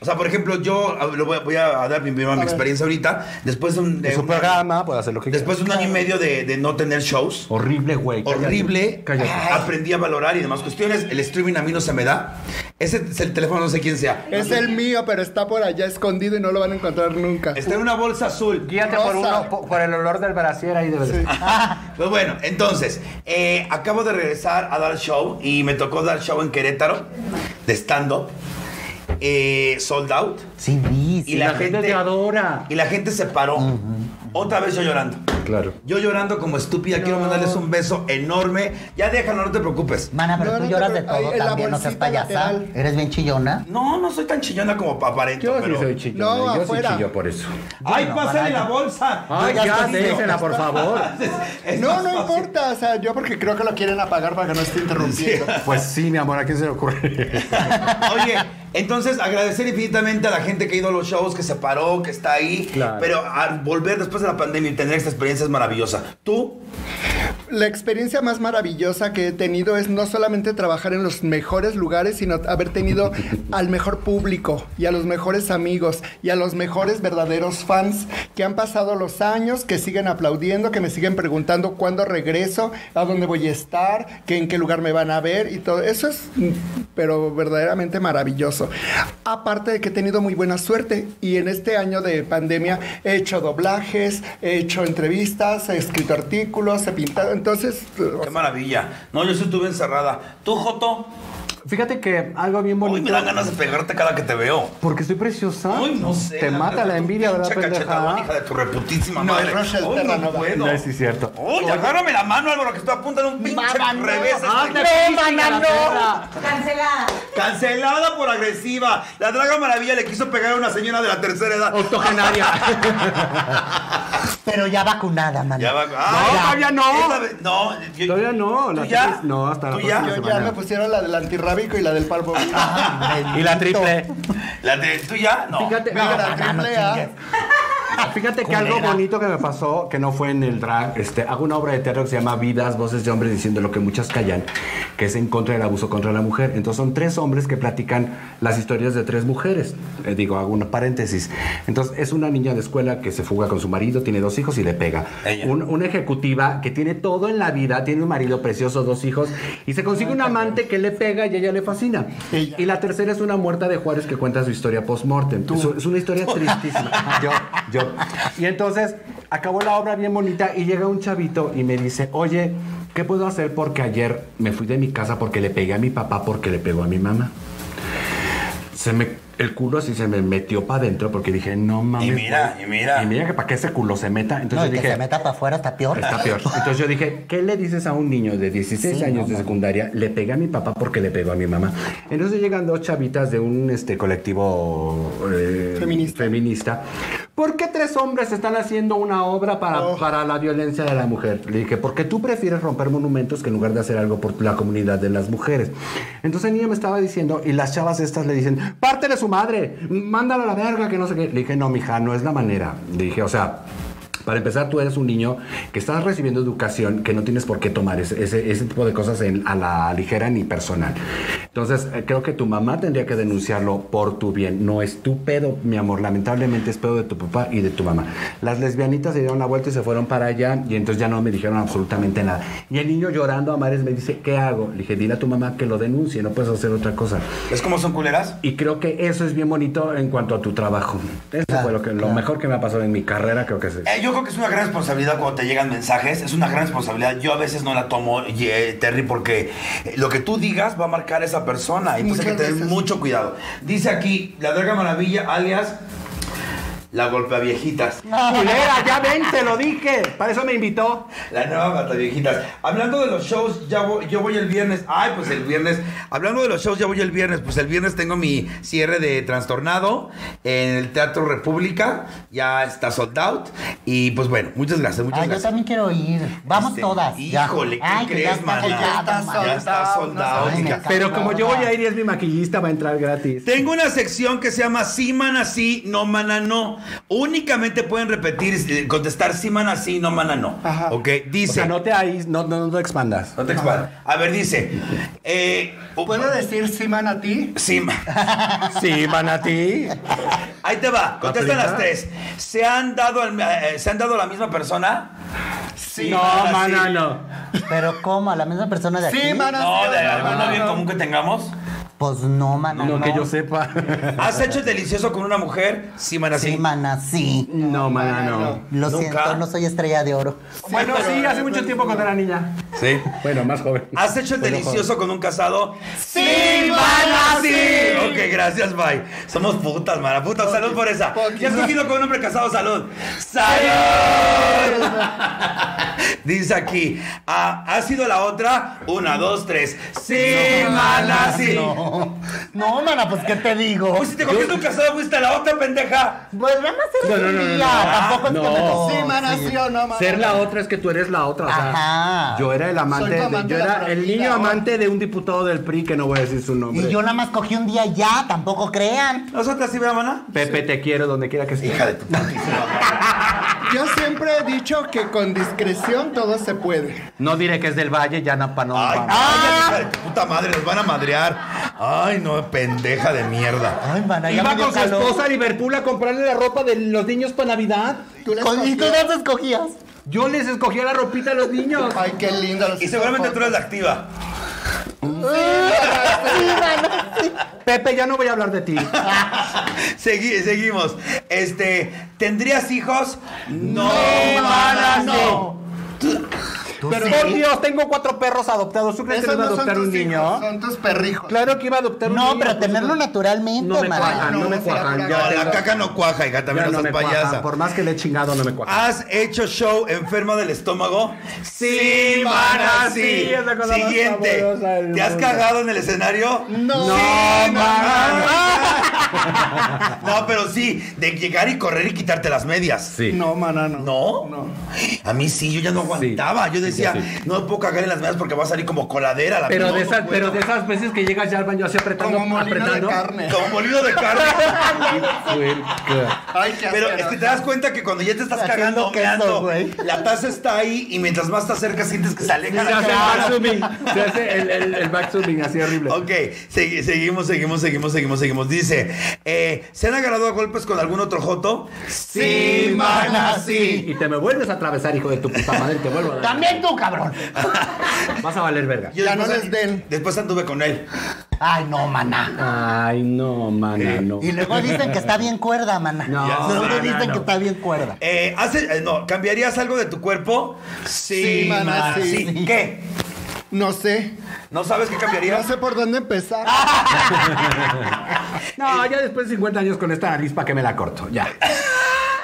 O sea, por ejemplo, yo lo voy, a- voy a dar mi, mi- experiencia ahorita. Después de un, de En su un- programa puede hacer lo que después de un año y medio de, de no tener shows. Horrible, güey. Horrible. Cállate. Aprendí a valorar y demás cuestiones. El streaming a mí no se me da. Ese es el teléfono, no sé quién sea. Es el mío, pero está por allá escondido y no lo van a encontrar nunca. Está en una bolsa azul. Guíate por, uno, po- por el olor del brasier ahí de estar. Pues bueno, entonces, eh, acabo de regresar a dar show y me tocó dar show en Querétaro, de stand-up, eh, sold out. Sí, sí. Y la, la gente te adora. Y la gente se paró. Otra vez yo llorando. Claro. Yo llorando como estúpida, quiero mandarles un beso enorme. Ya déjalo, no te preocupes. Mana, pero No, tú no lloras de todo también, no seas payasa. lateral. Eres bien chillona. No, no soy tan chillona como aparento, Yo sí pero... soy chillona. No, yo afuera. sí chillo por eso. ¡Ay, Bueno, pásale la bolsa! Ay, ya por favor. No, no importa. O sea, yo porque creo que lo quieren apagar para que no esté interrumpiendo. Pues sí, mi amor, ¿a quién se le ocurre? Oye, entonces agradecer infinitamente a la gente que ha ido a los shows, que se paró, que está ahí. Claro. Pero al volver después de la pandemia y tener esta experiencia es maravillosa. Tú, La experiencia más maravillosa que he tenido es no solamente trabajar en los mejores lugares, sino haber tenido al mejor público y a los mejores amigos y a los mejores verdaderos fans que han pasado los años, que siguen aplaudiendo, que me siguen preguntando cuándo regreso, a dónde voy a estar, que en qué lugar me van a ver y todo. Eso es, mm, pero verdaderamente maravilloso. Aparte de que he tenido muy buena suerte y en este año de pandemia he hecho doblajes, he hecho entrevistas, he escrito artículos, he pintado. Entonces, qué maravilla. No, yo sí estuve encerrada. Tú, Joto, Fíjate que algo bien hoy bonito. me dan ganas de pegarte cada que te veo. Porque soy preciosa. Ay, no sé. Te mata la envidia, ¿verdad, pinche cachetadón, hija pendeja? de tu reputísima No, madre. no no va. puedo. No, sí es cierto. Uy, agárrame la mano, Álvaro, que estoy a punto de un pinche Mamá, no. revés. ¡Ah, este. te mana, no! Cancelada. Cancelada por agresiva. La Draga Maravilla le quiso pegar a una señora de la tercera edad. Octogenaria. Pero ya vacunada, mana. Ya va. No, Ay, todavía no. no, yo- Todavía no. ¿Tú la ya? tienes- No, hasta la ¿Tú ya? próxima yo ya me pusieron la del antirrábico y la del parvo. Y la triple. La de, ¿Tú ya? No. Fíjate, la no triple A. Fíjate que algo bonito que me pasó, que no fue en el drag, este, hago una obra de teatro que se llama Vidas, Voces de Hombres diciendo lo que muchas callan, que es en contra del abuso contra la mujer. Entonces son tres hombres que platican las historias de tres mujeres. Eh, digo, hago una paréntesis. Entonces es una niña de escuela que se fuga con su marido, tiene dos hijos y le pega. Un- una ejecutiva que tiene todo en la vida, tiene un marido precioso, dos hijos, y se consigue un amante que le pega y ella le fascina. Ella. Y la tercera es una muerta de Juárez que cuenta su historia post-mortem. Es, es una historia tristísima. yo, yo. Y entonces acabó la obra bien bonita y llega un chavito y me dice, oye, ¿qué puedo hacer? Porque ayer me fui de mi casa porque le pegué a mi papá porque le pegó a mi mamá. Se me el culo sí se me metió para adentro porque dije, no mames. Y mira, güey. y mira. Y mira que para que ese culo se meta. No, Entonces y que dije, se meta para afuera está peor. Está peor. Entonces yo dije, ¿qué le dices a un niño de 16 Sí, años no, de no. secundaria? Le pegué a mi papá porque le pegó a mi mamá. Entonces llegan dos chavitas de un este, colectivo eh, Feminista. feminista. ¿Por qué tres hombres están haciendo una obra para, Oh. para la violencia de la mujer? Le dije, porque tú prefieres romper monumentos que en lugar de hacer algo por la comunidad de las mujeres. Entonces el niño me estaba diciendo, y las chavas estas le dicen, parte de su madre, mándala a la verga, que no sé qué. Le dije, no, mija, no es la manera. Dije, o sea... Para empezar, tú eres un niño que estás recibiendo educación que no tienes por qué tomar ese, ese- ese tipo de cosas en- a la ligera ni personal. Entonces, eh, creo que tu mamá tendría que denunciarlo por tu bien. No es tu pedo, mi amor. Lamentablemente es pedo de tu papá y de tu mamá. Las lesbianitas se dieron la vuelta y se fueron para allá y entonces ya no me dijeron absolutamente nada. Y el niño llorando a mares me dice, ¿qué hago? Le dije, dile a tu mamá que lo denuncie, no puedes hacer otra cosa. ¿Ves cómo son culeras? Y creo que eso es bien bonito en cuanto a tu trabajo. Eso Claro, fue lo, que, lo claro. mejor que me ha pasado en mi carrera, creo que es eso. Eh, yo creo que es una gran responsabilidad cuando te llegan mensajes. Es una gran responsabilidad. Yo a veces no la tomo, eh, Terry, porque eh, lo que tú digas va a marcar a esa persona. Y pues hay que tener veces. mucho cuidado. Dice aquí, la Draga Maravilla, alias la golpea viejitas. Culera, ya ven, te lo dije. Para eso me invitó. La nueva Mata Viejitas. Hablando de los shows, ya voy- yo voy el viernes. Ay, pues el viernes. Hablando de los shows, ya voy el viernes. Pues el viernes tengo mi cierre de Trastornado en el Teatro República. Ya está sold out. Y pues bueno, muchas gracias, muchas Ay, yo gracias. también quiero ir. Vamos Este, todas. Híjole, ¿qué Ay, crees, ya está mana? soldado, Ya está mana. Ya está no Pero como yo voy a ir y es mi maquillista, va a entrar gratis. Tengo una sección que se llama Sí, mana, sí, no, mana, no. Únicamente pueden repetir, eh, contestar sí, mana, sí, no, mana, no. Ajá. Ok, dice. O sea, no te ahí, no, no, no te expandas. No te expandas. A ver, dice. Eh, ¿Puedo decir Siman a ti? Sí, ma- Sí, Manati. Ahí te va, contestan ¿Aplica? las tres. ¿Se han dado, al- eh, ¿se han dado a la misma persona? Sí. no, mana, mana, sí. no. Pero ¿cómo? ¿A la misma persona de aquí? Sí, mana. No, de sí, alguno mana, bien común que tengamos. Pues no, mana. No, No, que yo sepa. ¿Has hecho el delicioso con una mujer? Sí, mana, sí. Sí, mana, sí. No, mana, no. Lo Nunca. siento, no soy estrella de oro. Bueno, sí, hace mucho tiempo cuando era niña. Sí. Bueno, más joven. ¿Has hecho el delicioso con un casado? Sí, mana, sí. Ok, gracias, bye. Somos putas, mana. Putas, salud por esa. ¿Ya has cogido con un hombre casado? Salud. ¡Salud! Dice aquí, ah, ¿ha sido la otra? Una, dos, tres. Sí, mana, sí. No, no, mana, pues ¿qué te digo? Pues si te cogiste un casado, fuiste la otra, pendeja. Pues nada más eres No, no, no, no, tampoco es que No. me. Sí, mana, sí o no, mana. Ser la otra es que tú eres la otra. O sea, Ajá. yo era el amante, yo era el niño amante de un diputado del PRI que no voy a decir su nombre. Y yo nada más cogí un día ya, tampoco crean. ¿Nosotras sí, vea, mana? Pepe, te quiero donde quiera que estés. Hija de tu Yo siempre he dicho que con discreción todo se puede. No diré que es del Valle, ya no, para no. Ay, pa- ay, hija de tu puta madre, nos van a madrear. Ay, no, pendeja de mierda. Ay, mana, ya Iba me dio con su calor. esposa a Liverpool a comprarle la ropa de los niños para Navidad. ¿Tú les Con- ¿Y tú dónde escogías? Yo les escogía la ropita a los niños. Ay, qué lindo. los Y seguramente tú eres la activa. Pepe, ya no voy a hablar de ti. Segui- seguimos. Este, ¿tendrías hijos? No. no. Pero por Dios, tengo cuatro perros adoptados. ¿Tú crees que iba a son adoptar tus un niño? son tus perrijos. Claro que iba a adoptar un niño. No, pero tenerlo naturalmente, No me cuajan, no, No, me cuajan. Ya la tengo- caca no cuaja, hija, también no no seas payasa. Por más que le he chingado, no me cuajan. ¿Has hecho show enferma del estómago? Sí, mana, sí, Siguiente. ¿Te has cagado en el escenario? No. Sí, No, mana. No, pero sí, de llegar y correr y quitarte las medias. Sí. No, mana, no. ¿No? No. A mí sí, yo ya no aguantaba. Yo decía, Sí, sí. no me puedo cagar en las medias porque va a salir como coladera la Pero no, de, esas, pero de esas veces que llegas ya al baño así apretando, Como molino de carne. Como molido de carne. Ay, qué Pero es que te das cuenta que cuando ya te estás cagando, meando, la taza está ahí y mientras más te acercas sientes que se aleja Se la hace el cara. backzooming. Se hace el, el, el backzooming así horrible. Ok, segui- seguimos, seguimos, seguimos, seguimos, seguimos. Dice, eh, ¿se han agarrado a golpes con algún otro joto? Sí, mana, sí. Y te me vuelves a atravesar, hijo de tu puta madre, te vuelvo a dar. También tú, cabrón. Vas a valer verga. Yo Ya no les den. Después anduve con él. Ay, no, mana. Ay, no, mana, no. Y luego dicen que está bien cuerda, mana. No, luego mana, dicen no. que está bien cuerda. Eh, hace- eh, no, ¿cambiarías algo de tu cuerpo? Sí, Sí, mana, sí. ¿Qué? No sé. ¿No sabes qué cambiaría? No sé por dónde empezar. No, ya después de 50 años con esta nariz, ¿para qué me la corto? Ya.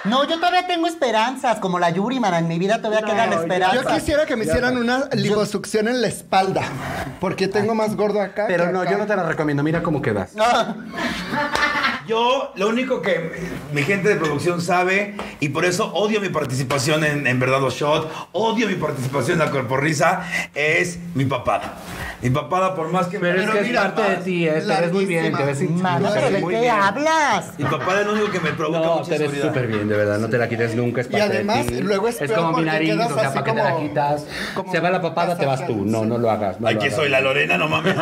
No, yo todavía tengo esperanzas, como la Yuri, man. En mi vida todavía quedan Yo esperanzas. quisiera que me hicieran una liposucción en la espalda. Porque tengo más gordo acá. Pero que no, acá. yo no te la recomiendo. Mira cómo quedas. Ah, Yo, lo único que mi gente de producción sabe, y por eso odio mi participación en, en Verdad o Shot, odio mi participación en la Corporrisa, es mi papada. Mi papada, por más que Pero es que es mira, parte de ti, ¿eh? Te ves muy bien, te ves Mano, pero ¿de muy qué bien. hablas? Mi papada es lo único que me provoca No, mucha te ves inseguridad. súper bien, de verdad. No te la quites nunca. Es Y parte de además, ti. luego es Es peor como mi porque nariz, quedas o sea, así ¿para qué te la como- quitas? como Se va la papada, te vas tú. No, no lo hagas. No lo Aquí hagas. soy la Lorena, no mames.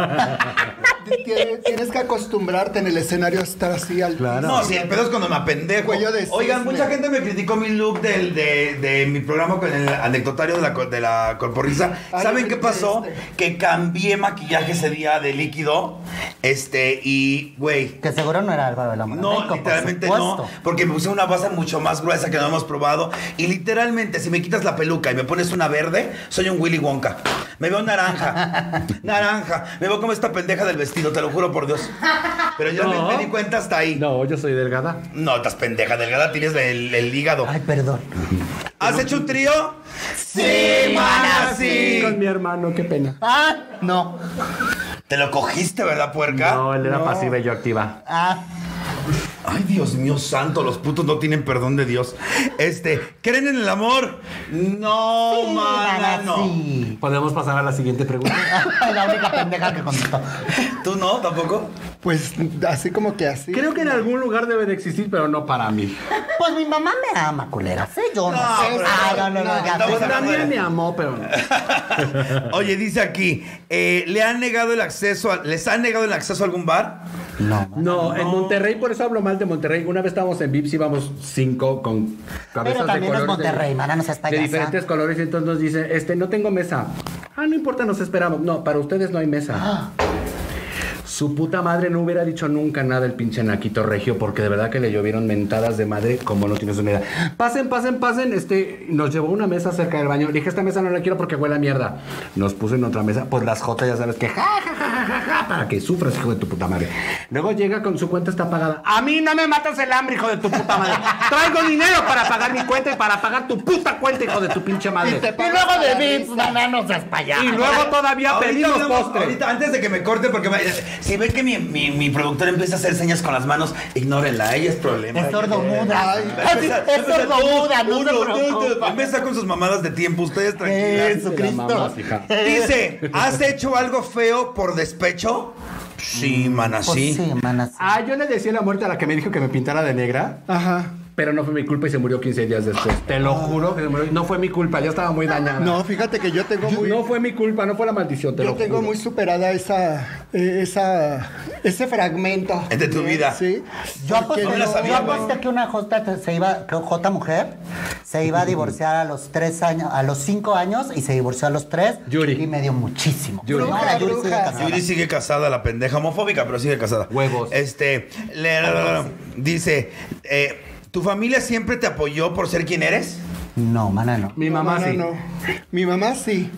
Tienes, tienes que acostumbrarte en el escenario a estar así al No, si el pedo es cuando me apendejo. Oigan, cisne. mucha gente me criticó mi look del, de, de mi programa con el anecdotario de la, de la corporrisa. Ay, ¿Saben qué pasó? este. Que cambié maquillaje ese día de líquido. Este, y, güey. Que seguro no era Álvaro de la Mora. No, México, por literalmente no, porque me puse una base mucho más gruesa que no hemos probado. Y literalmente, si me quitas la peluca y me pones una verde, soy un Willy Wonka. Me veo naranja, naranja. Me veo como esta pendeja del vestido, te lo juro por Dios. Pero yo No. me, me di cuenta hasta ahí. No, No, yo soy delgada. estás pendeja, delgada, tienes el, el hígado. Ay, perdón. ¿Has hecho un trío? Sí, mana, sí. Con mi hermano, qué pena. Ah, no. ¿Te lo cogiste, verdad, puerca? No, él era No. pasiva y yo activa. Ah, Ay, Dios mío santo, los putos no tienen perdón de Dios. Este, ¿creen en el amor? No, sí, mana, mana, no. sí. Podemos pasar a la siguiente pregunta. la única pendeja que contestó. ¿Tú no, tampoco? Pues así como que así. Creo que en algún lugar debe de existir, pero no para mí. Pues mi mamá me ama, culera. Sí, yo no, No, sé. pero- Ah, no, no, no, no, hablando También de- me amó, pero no. Oye, dice aquí, eh, ¿le han negado el acceso, a- les han negado el acceso a algún bar? No, No, en Monterrey, por eso hablo mal de Monterrey. Una vez estábamos en Vips, íbamos cinco con cabezas Pero también de es colores. de- Monterrey, mana, no seas De diferentes colores, y entonces nos dice, este, no tengo mesa. Ah, no importa, nos esperamos. No, para ustedes no hay mesa. Su puta madre no hubiera dicho nunca nada el pinche Naquito Regio, porque de verdad que le llovieron mentadas de madre como no tienes una idea. Pasen, pasen, pasen. Este, nos llevó una mesa cerca del baño. Le dije, esta mesa no la quiero porque huele a mierda. Nos puso en otra mesa. Pues las J ya sabes que ja, ja, ja, ja, ja, para que sufras, hijo de tu puta madre. Luego llega con su cuenta está pagada. A mí no me matas el hambre, hijo de tu puta madre. Traigo dinero para pagar mi cuenta y para pagar tu puta cuenta, hijo de tu pinche madre. Y luego de Vips, mana, no seas payaso. Y luego todavía Ahorita pedimos postre. Ahorita, antes de que me corte, porque me- si ven que mi, mi, mi productor empieza a hacer señas con las manos, ignórenla, ella es problema. Es sordomuda. Es sordomuda, no uno, se. Empieza con sus mamadas de tiempo, ustedes tranquilas. Dice, ¿has hecho algo feo por despecho? Sí, mana, Pues sí. sí, mana, sí. Ah, yo le decía la muerte a la que me dijo que me pintara de negra. Ajá. Pero no fue mi culpa y se murió 15 días después. Te lo juro que se murió. No fue mi culpa, ya estaba muy dañada. No, fíjate que yo tengo muy. No fue mi culpa, no fue la maldición, te Yo lo tengo juro. muy superada esa, eh, esa, ese fragmento. Es de tu vida. Sí. Yo aposté, no yo que una J se iba, que J mujer, se iba a divorciar a los tres años, a los cinco años y se divorció a los tres. Yuri. Y me dio muchísimo. Yuri. No, la Yuri sigue casada. Yuri sigue casada, la pendeja homofóbica, pero sigue casada. Huevos. Este, le- dice, eh, ¿tu familia siempre te apoyó por ser quien eres? No, mana, no. Mi No, mamá no, sí. no. Mi mamá sí.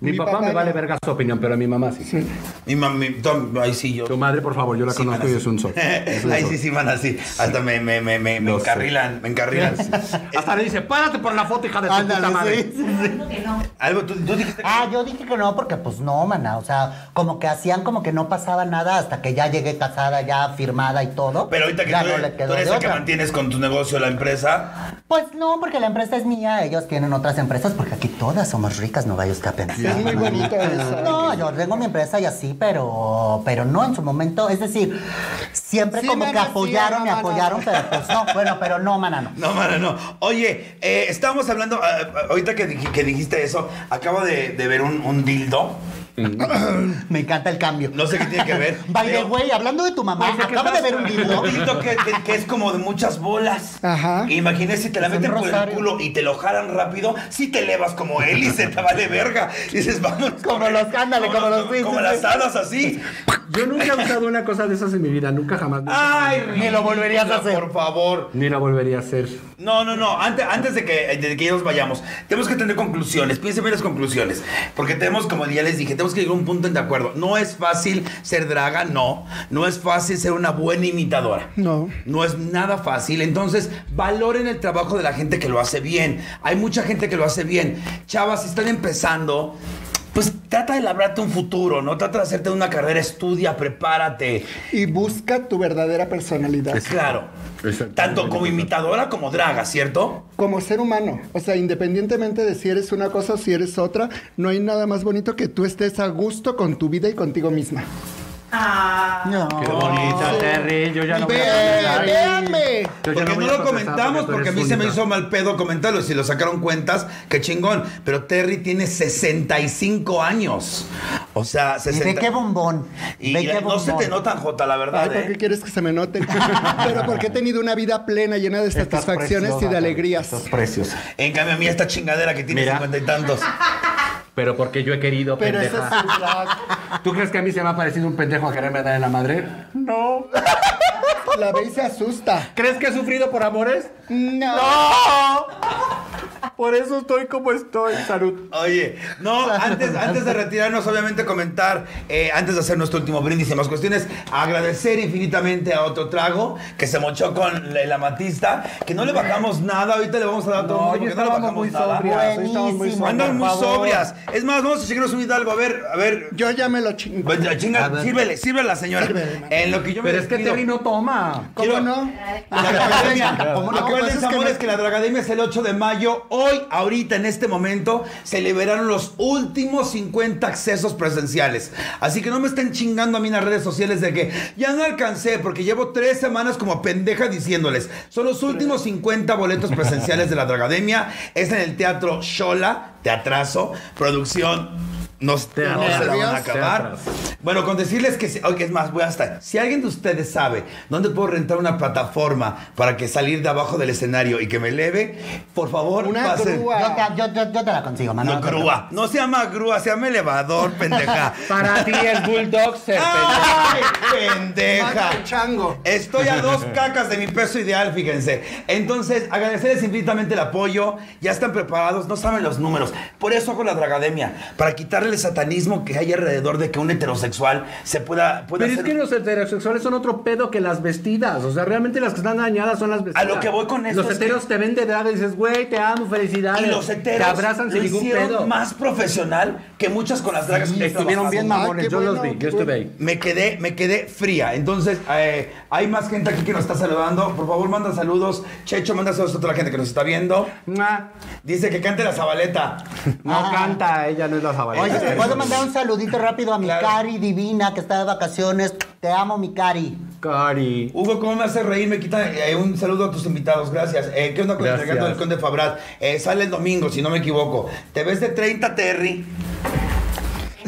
Mi, papá, me vale verga su opinión, pero mi mamá sí. Mi mami, ahí sí yo. Tu madre, por favor, yo la Sí, conozco mana, y es un sol. Es un Ahí sol. sí, sí, man, así. Hasta me, me, me, me, me Lo sé. encarrilan, me encarrilan. Hasta le dice, párate por la foto, hija de tu Ándale, puta madre. sí, sí, sí. Algo, tú, tú dijiste que- Ah, yo dije que no, porque pues no, mana. O sea, como que hacían como que no pasaba nada hasta que ya llegué casada, ya firmada y todo. Pero ahorita que ya tú, no le quedó tú eres el que mantienes con tu negocio la empresa. Pues no, porque la empresa es mía, ellos tienen otras empresas, porque aquí todas somos ricas, no vaya usted a pensar. Es muy bonito eso. No, yo tengo mi empresa y así, pero, pero no en su momento. Es decir, siempre Sí, como mana, que sí, apoyaron, me mana. apoyaron, pero pues no, bueno, pero no, mana, no. No, mano, no. Oye, eh, estábamos hablando, ah, ah, ahorita que, que dijiste eso, acabo de, de ver un, un dildo. Me encanta el cambio. No sé qué tiene que ver. By the way, hablando de tu mamá, ¿qué acabo de ver un dildo. Que, que- que es como de muchas bolas. Ajá. Imagínate si te la meten por el culo y te lo jalan rápido, si te elevas como él y se te vale verga. Y dices, vamos. Como los- ándale, como los- sí, Como sí, las hadas así. Yo nunca he usado una cosa de esas en mi vida, nunca jamás. Ay, Ni lo volverías a hacer. Por favor. Ni la volvería a hacer. No, no, no. Antes, antes de, que, de que nos vayamos, tenemos que tener conclusiones. Piensen bien las conclusiones. Porque tenemos, como ya les dije, tenemos tenemos que llegar a un punto de acuerdo. No es fácil ser draga, no. No es fácil ser una buena imitadora. No. No es nada fácil. Entonces, valoren el trabajo de la gente que lo hace bien. Hay mucha gente que lo hace bien. Chavas, si están empezando, pues trata de labrarte un futuro, ¿no? Trata de hacerte una carrera, estudia, prepárate. Y busca tu verdadera personalidad. Claro. Exacto. Tanto como imitadora como draga, ¿cierto? Como ser humano, o sea, independientemente de si eres una cosa o si eres otra, no hay nada más bonito que tú estés a gusto con tu vida y contigo misma. No. Qué bonita, Terry. Yo ya no voy a véanme. Yo Porque no lo comentamos porque a mí se me hizo mal pedo comentarlo. Si lo sacaron cuentas, qué chingón. Pero Terry tiene 65 años. O sea, Y 60. ve qué bombón. Y qué no se te notan, Jota, la Ay, verdad. ¿por qué ¿eh? quieres que se me note? Pero porque he tenido una vida plena, llena de Estás satisfacciones y de alegrías. Estás preciosa. En cambio, a mí esta chingadera que tiene Mira. 50 y tantos. Pero porque yo he querido, Pero pendeja. es. ¿Tú crees que a mí se me ha parecido un pendejo a quererme dar en la madre? No. La ve y se asusta. ¿Crees que he sufrido por amores? No. ¡No! Por eso estoy como estoy. Salud. Oye, no, antes, antes de retirarnos, obviamente comentar, eh, antes de hacer nuestro último brindis y más cuestiones, agradecer infinitamente a otro trago que se mochó con el amatista, que no le bajamos nada, ahorita le vamos a dar a todo el No, mundo hoy porque no le bajamos muy nada. sobrias. hoy estábamos muy Buenísimo. sobrias. Andan muy sobrias. Es más, vamos a chingarnos un hidalgo. A ver, a ver. Yo ya me lo chingo. Pues, chinga, sírvele, sírvele a la señora. Sírvele. En lo que yo me Pero es que despido. Terry no toma. ¿Cómo Quiero- no? La Dragademia. ¿Cómo no? Acuérdense, Lo que pasa es que amores, no- que la Dragademia es el 8 de mayo. Hoy, ahorita, en este momento, se liberaron los últimos 50 accesos presenciales. Así que no me estén chingando a mí en las redes sociales de que ya no alcancé, porque llevo tres semanas como pendeja diciéndoles. Son los últimos 50 boletos presenciales de la Dragademia. Es en el Teatro Shola, Teatrazo, producción. traducción No, no se la van a acabar. Bueno, con decirles que, si- oye, es más, voy hasta. Si alguien de ustedes sabe dónde puedo rentar una plataforma para que salir de abajo del escenario y que me eleve, por favor, Una pasen. grúa. Yo te, yo, yo- yo te la consigo, mano. No, grúa. No se llama grúa, se llama elevador, pendeja. Para ti es Bulldog ser ¡Ay, pendeja! chango. Estoy a dos cacas de mi peso ideal, fíjense. Entonces, agradecerles infinitamente el apoyo. Ya están preparados, no saben los números. Por eso hago la Dragademia, para quitarle el satanismo que hay alrededor de que un heterosexual se pueda, pueda Pero es que los heterosexuales son otro pedo que las vestidas. O sea, realmente las que están dañadas son las vestidas. lo que voy con esto Los es heteros te ven de drag y dices, güey, te amo, felicidades. Y los heteros Te abrazan sin lo ningún pedo. más profesional que muchas con las dragas. que Estuvieron bien trabajamos. mamones, qué yo los vi, yo estuve ahí. Me quedé, me quedé fría. Entonces, eh, hay más gente aquí que nos está saludando. Por favor, manda saludos. Checho, manda saludos a toda la gente que nos está viendo. Dice que cante la zabaleta. No canta, ella no es la Oye, ¿te sabaleta. Puedo mandar un saludito rápido a mi Claro. Cari divina que está de vacaciones? Te amo, mi Cari. Cari. Hugo, ¿cómo me hace reír? Me quita eh, un saludo a tus invitados, gracias. Eh, ¿Qué onda con Gracias. el regato del Conde Fabrat? Eh, sale el domingo, si no me equivoco. Te ves de 30, Terry.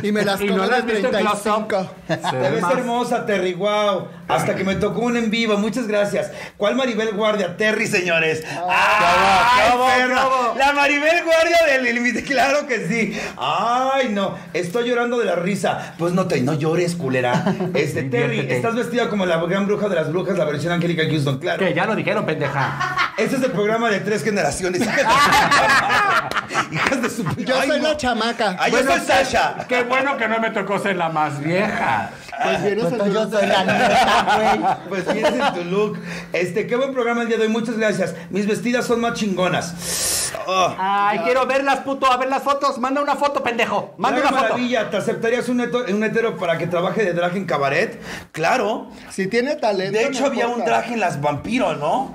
Y me las Y no las viste en 35. Te ves hermosa, Terry, wow. Hasta que me tocó un en vivo, muchas gracias. ¿Cuál Maribel Guardia? Terry, señores. ¡Ay, ¿Cómo, cómo? La Maribel Guardia del límite, claro que sí. Ay, no, estoy llorando de la risa. Pues no te, no llores, culera. Este, Terry, estás vestida como la gran bruja de las brujas, la versión Angélica Houston, claro. Que ya lo dijeron, pendeja. Este es el programa de tres generaciones. Hijas de su Yo Ay, soy no. la chamaca. Ay, yo Bueno, soy Sasha. Qué bueno que no me tocó ser la más vieja. Pues vienes Pues a- yo soy la neta, güey. Pues vienes en tu look. Este, qué buen programa el día de hoy. Muchas gracias. Mis vestidas son más chingonas. Oh. Ay, quiero verlas, puto. A ver las fotos. Manda una foto, pendejo. Manda una foto. maravilla, ¿te aceptarías un, hetero para que trabaje de drag en cabaret? Claro. Si tiene talento. De hecho, no había un drag en las vampiros, ¿no?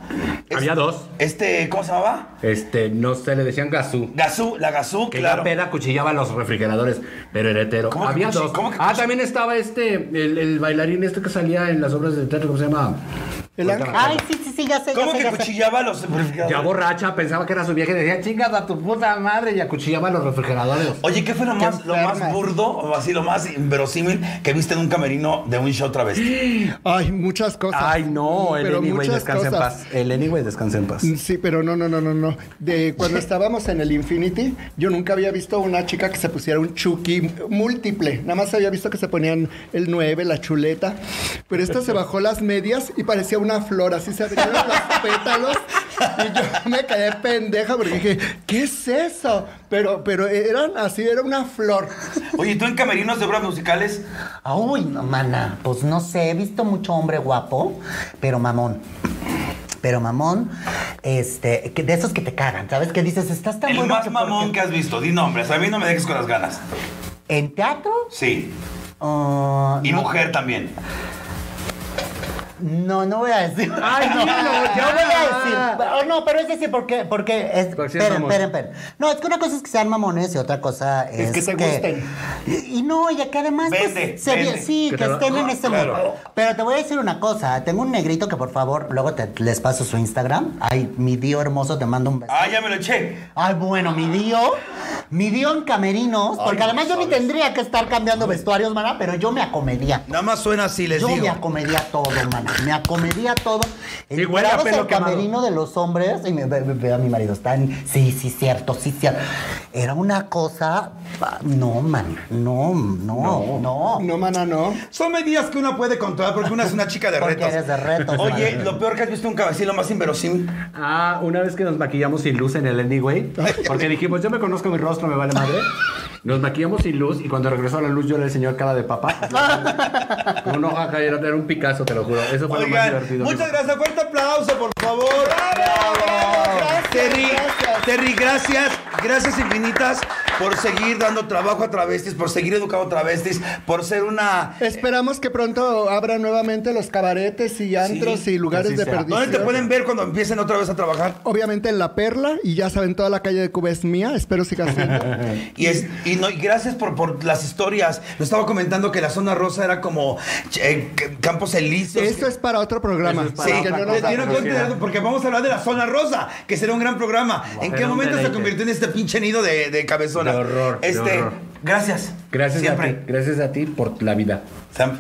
Había Este- dos. Este, ¿cómo se llamaba? Este, no sé, le decían Gazú. Gazú, la Gazú, Que claro. la peda cuchillaba los refrigeradores, pero era hetero. ¿Cómo que Había cuchi- dos. cómo que ah, también estaba este, el, el bailarín este que salía en las obras de teatro, ¿cómo se llama? El ángel. Ay, sí, sí, sí, ya sé, ya ¿Cómo sé, que ya sé. cuchillaba los refrigeradores? Ya borracha, pensaba que era su vieja y decía, chingas a tu puta madre, y acuchillaba los refrigeradores. Oye, ¿qué fue lo más, lo más burdo, o así lo más inverosímil que viste en un camerino de un show travesti? Ay, muchas cosas. Ay, no, el Anyway, descansa en paz. El Anyway, descansa en paz. Sí, pero no, no, no, no, no. De cuando estábamos en el Infinity, yo nunca había visto una chica que se pusiera un chucky múltiple. Nada más había visto que se ponían el 9, la chuleta. Pero esta se bajó las medias y parecía una flor. Así se abrieron los pétalos Y yo me quedé pendeja porque dije, ¿qué es eso? Pero, pero eran así, era una flor. Oye, ¿tú en camerinos de obras musicales? Uy, no, mana, pues no sé, he visto mucho hombre guapo, pero mamón. Pero mamón, este, que de esos que te cagan, ¿sabes? Que dices, estás tan El bueno más que mamón porque- que has visto. Di nombres. A mí no me dejes con las ganas. ¿En teatro? Sí. Ah, Y no, mujer también. No, no voy a decir. Ay, dilo, no ya. voy a decir. Oh, no, pero es decir, porque, porque es. Es esperen, esperen, esperen. No, es que una cosa es que sean mamones y otra cosa es. que te gusten. Y, y no, y que además. pues, Vende, se ve- vende. sí, Que que, lo- estén en este claro. mundo. Pero te voy a decir una cosa. Tengo un negrito que por favor, luego te, les paso su Instagram. Ay, mi Dio hermoso, te mando un beso. Ah, ya me lo eché. Ay, bueno, mi Dio, mi Dio en camerinos, porque Ay, además yo ni tendría que estar cambiando vestuarios, mana, pero yo me acomedia. Nada más suena así, les Yo digo. me acomedia todo, mana. Me acomedia todo. Y huele a pelo quemado. camerino de los hombres y me ve, ve- ve a mi marido. Están, sí, sí, cierto, sí, cierto. Era una cosa. No, man. No, no, no. No, mana, no. Son medidas que uno puede controlar porque una es una chica de Porque retos. eres de retos, Oye, madre. lo peor que has visto un cabecillo más inverosímil. Ah, una vez que nos maquillamos sin luz en el Anyway, porque dijimos, yo me conozco mi rostro, me vale madre. Nos maquillamos sin luz y cuando regresó la luz yo era el señor cara de papa. Con una hoja era, era un Picasso, te lo juro. Eso fue lo más Oigan, divertido. muchas gracias. Fuerte aplauso, por favor. Terry, Terry, gracias. Gracias infinitas por seguir dando trabajo a travestis, por seguir educando travestis, por ser una... Esperamos que pronto abran nuevamente los cabaretes y antros Sí, y lugares de sea. perdición. ¿Dónde te pueden ver cuando empiecen otra vez a trabajar? Obviamente en La Perla y ya saben, toda la calle de Cuba es mía. Espero sigan siendo. Y, es, y, no, y gracias por, por las historias. Lo estaba comentando que la zona rosa era como eh, Campos Elíseos. Esto es para otro programa. Eso es para Sí, no eso, porque vamos a hablar de la zona rosa, que será un gran programa. ¿En qué momento se convirtió en este pinche nido de, de cabezonas? De horror, de Este, horror. gracias. Gracias Siempre. a ti, gracias a ti por la vida.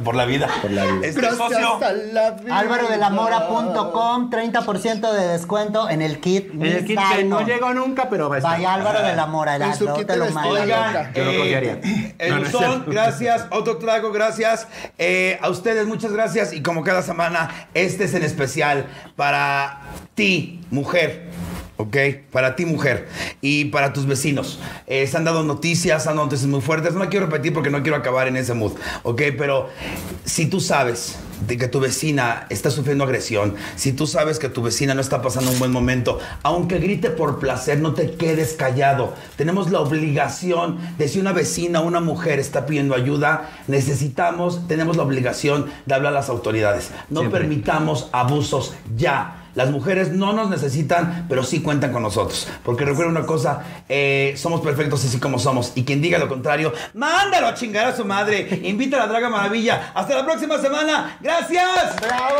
Por la vida. Por la vida. Este Gracias socio. a la vida. álvarodelamora.com 30% de descuento en el kit. En el kit que no llegó nunca, pero va a estar. Vaya Álvaro de la Mora, En su kit te lo mando. Oigan, Yo lo eh, confiaría. el cierto. gracias. Otro trago, gracias. Eh, a ustedes, muchas gracias. Y como cada semana, este es en especial para ti, mujer. ¿Ok? Para ti, mujer. Y para tus vecinos. Eh, se han dado noticias, han dado noticias muy fuertes. No quiero repetir porque no quiero acabar en ese mood. ¿Ok? Pero si tú sabes de que tu vecina está sufriendo agresión, si tú sabes que tu vecina no está pasando un buen momento, aunque grite por placer, no te quedes callado. Tenemos la obligación de si una vecina o una mujer está pidiendo ayuda, necesitamos, tenemos la obligación de hablar a las autoridades. No Siempre. permitamos abusos ya. Las mujeres no nos necesitan, pero sí cuentan con nosotros. Porque recuerda una cosa, eh, somos perfectos así como somos. Y quien diga lo contrario, mándalo a chingar a su madre. Invita a la Draga Maravilla. Hasta la próxima semana. Gracias. ¡Bravo!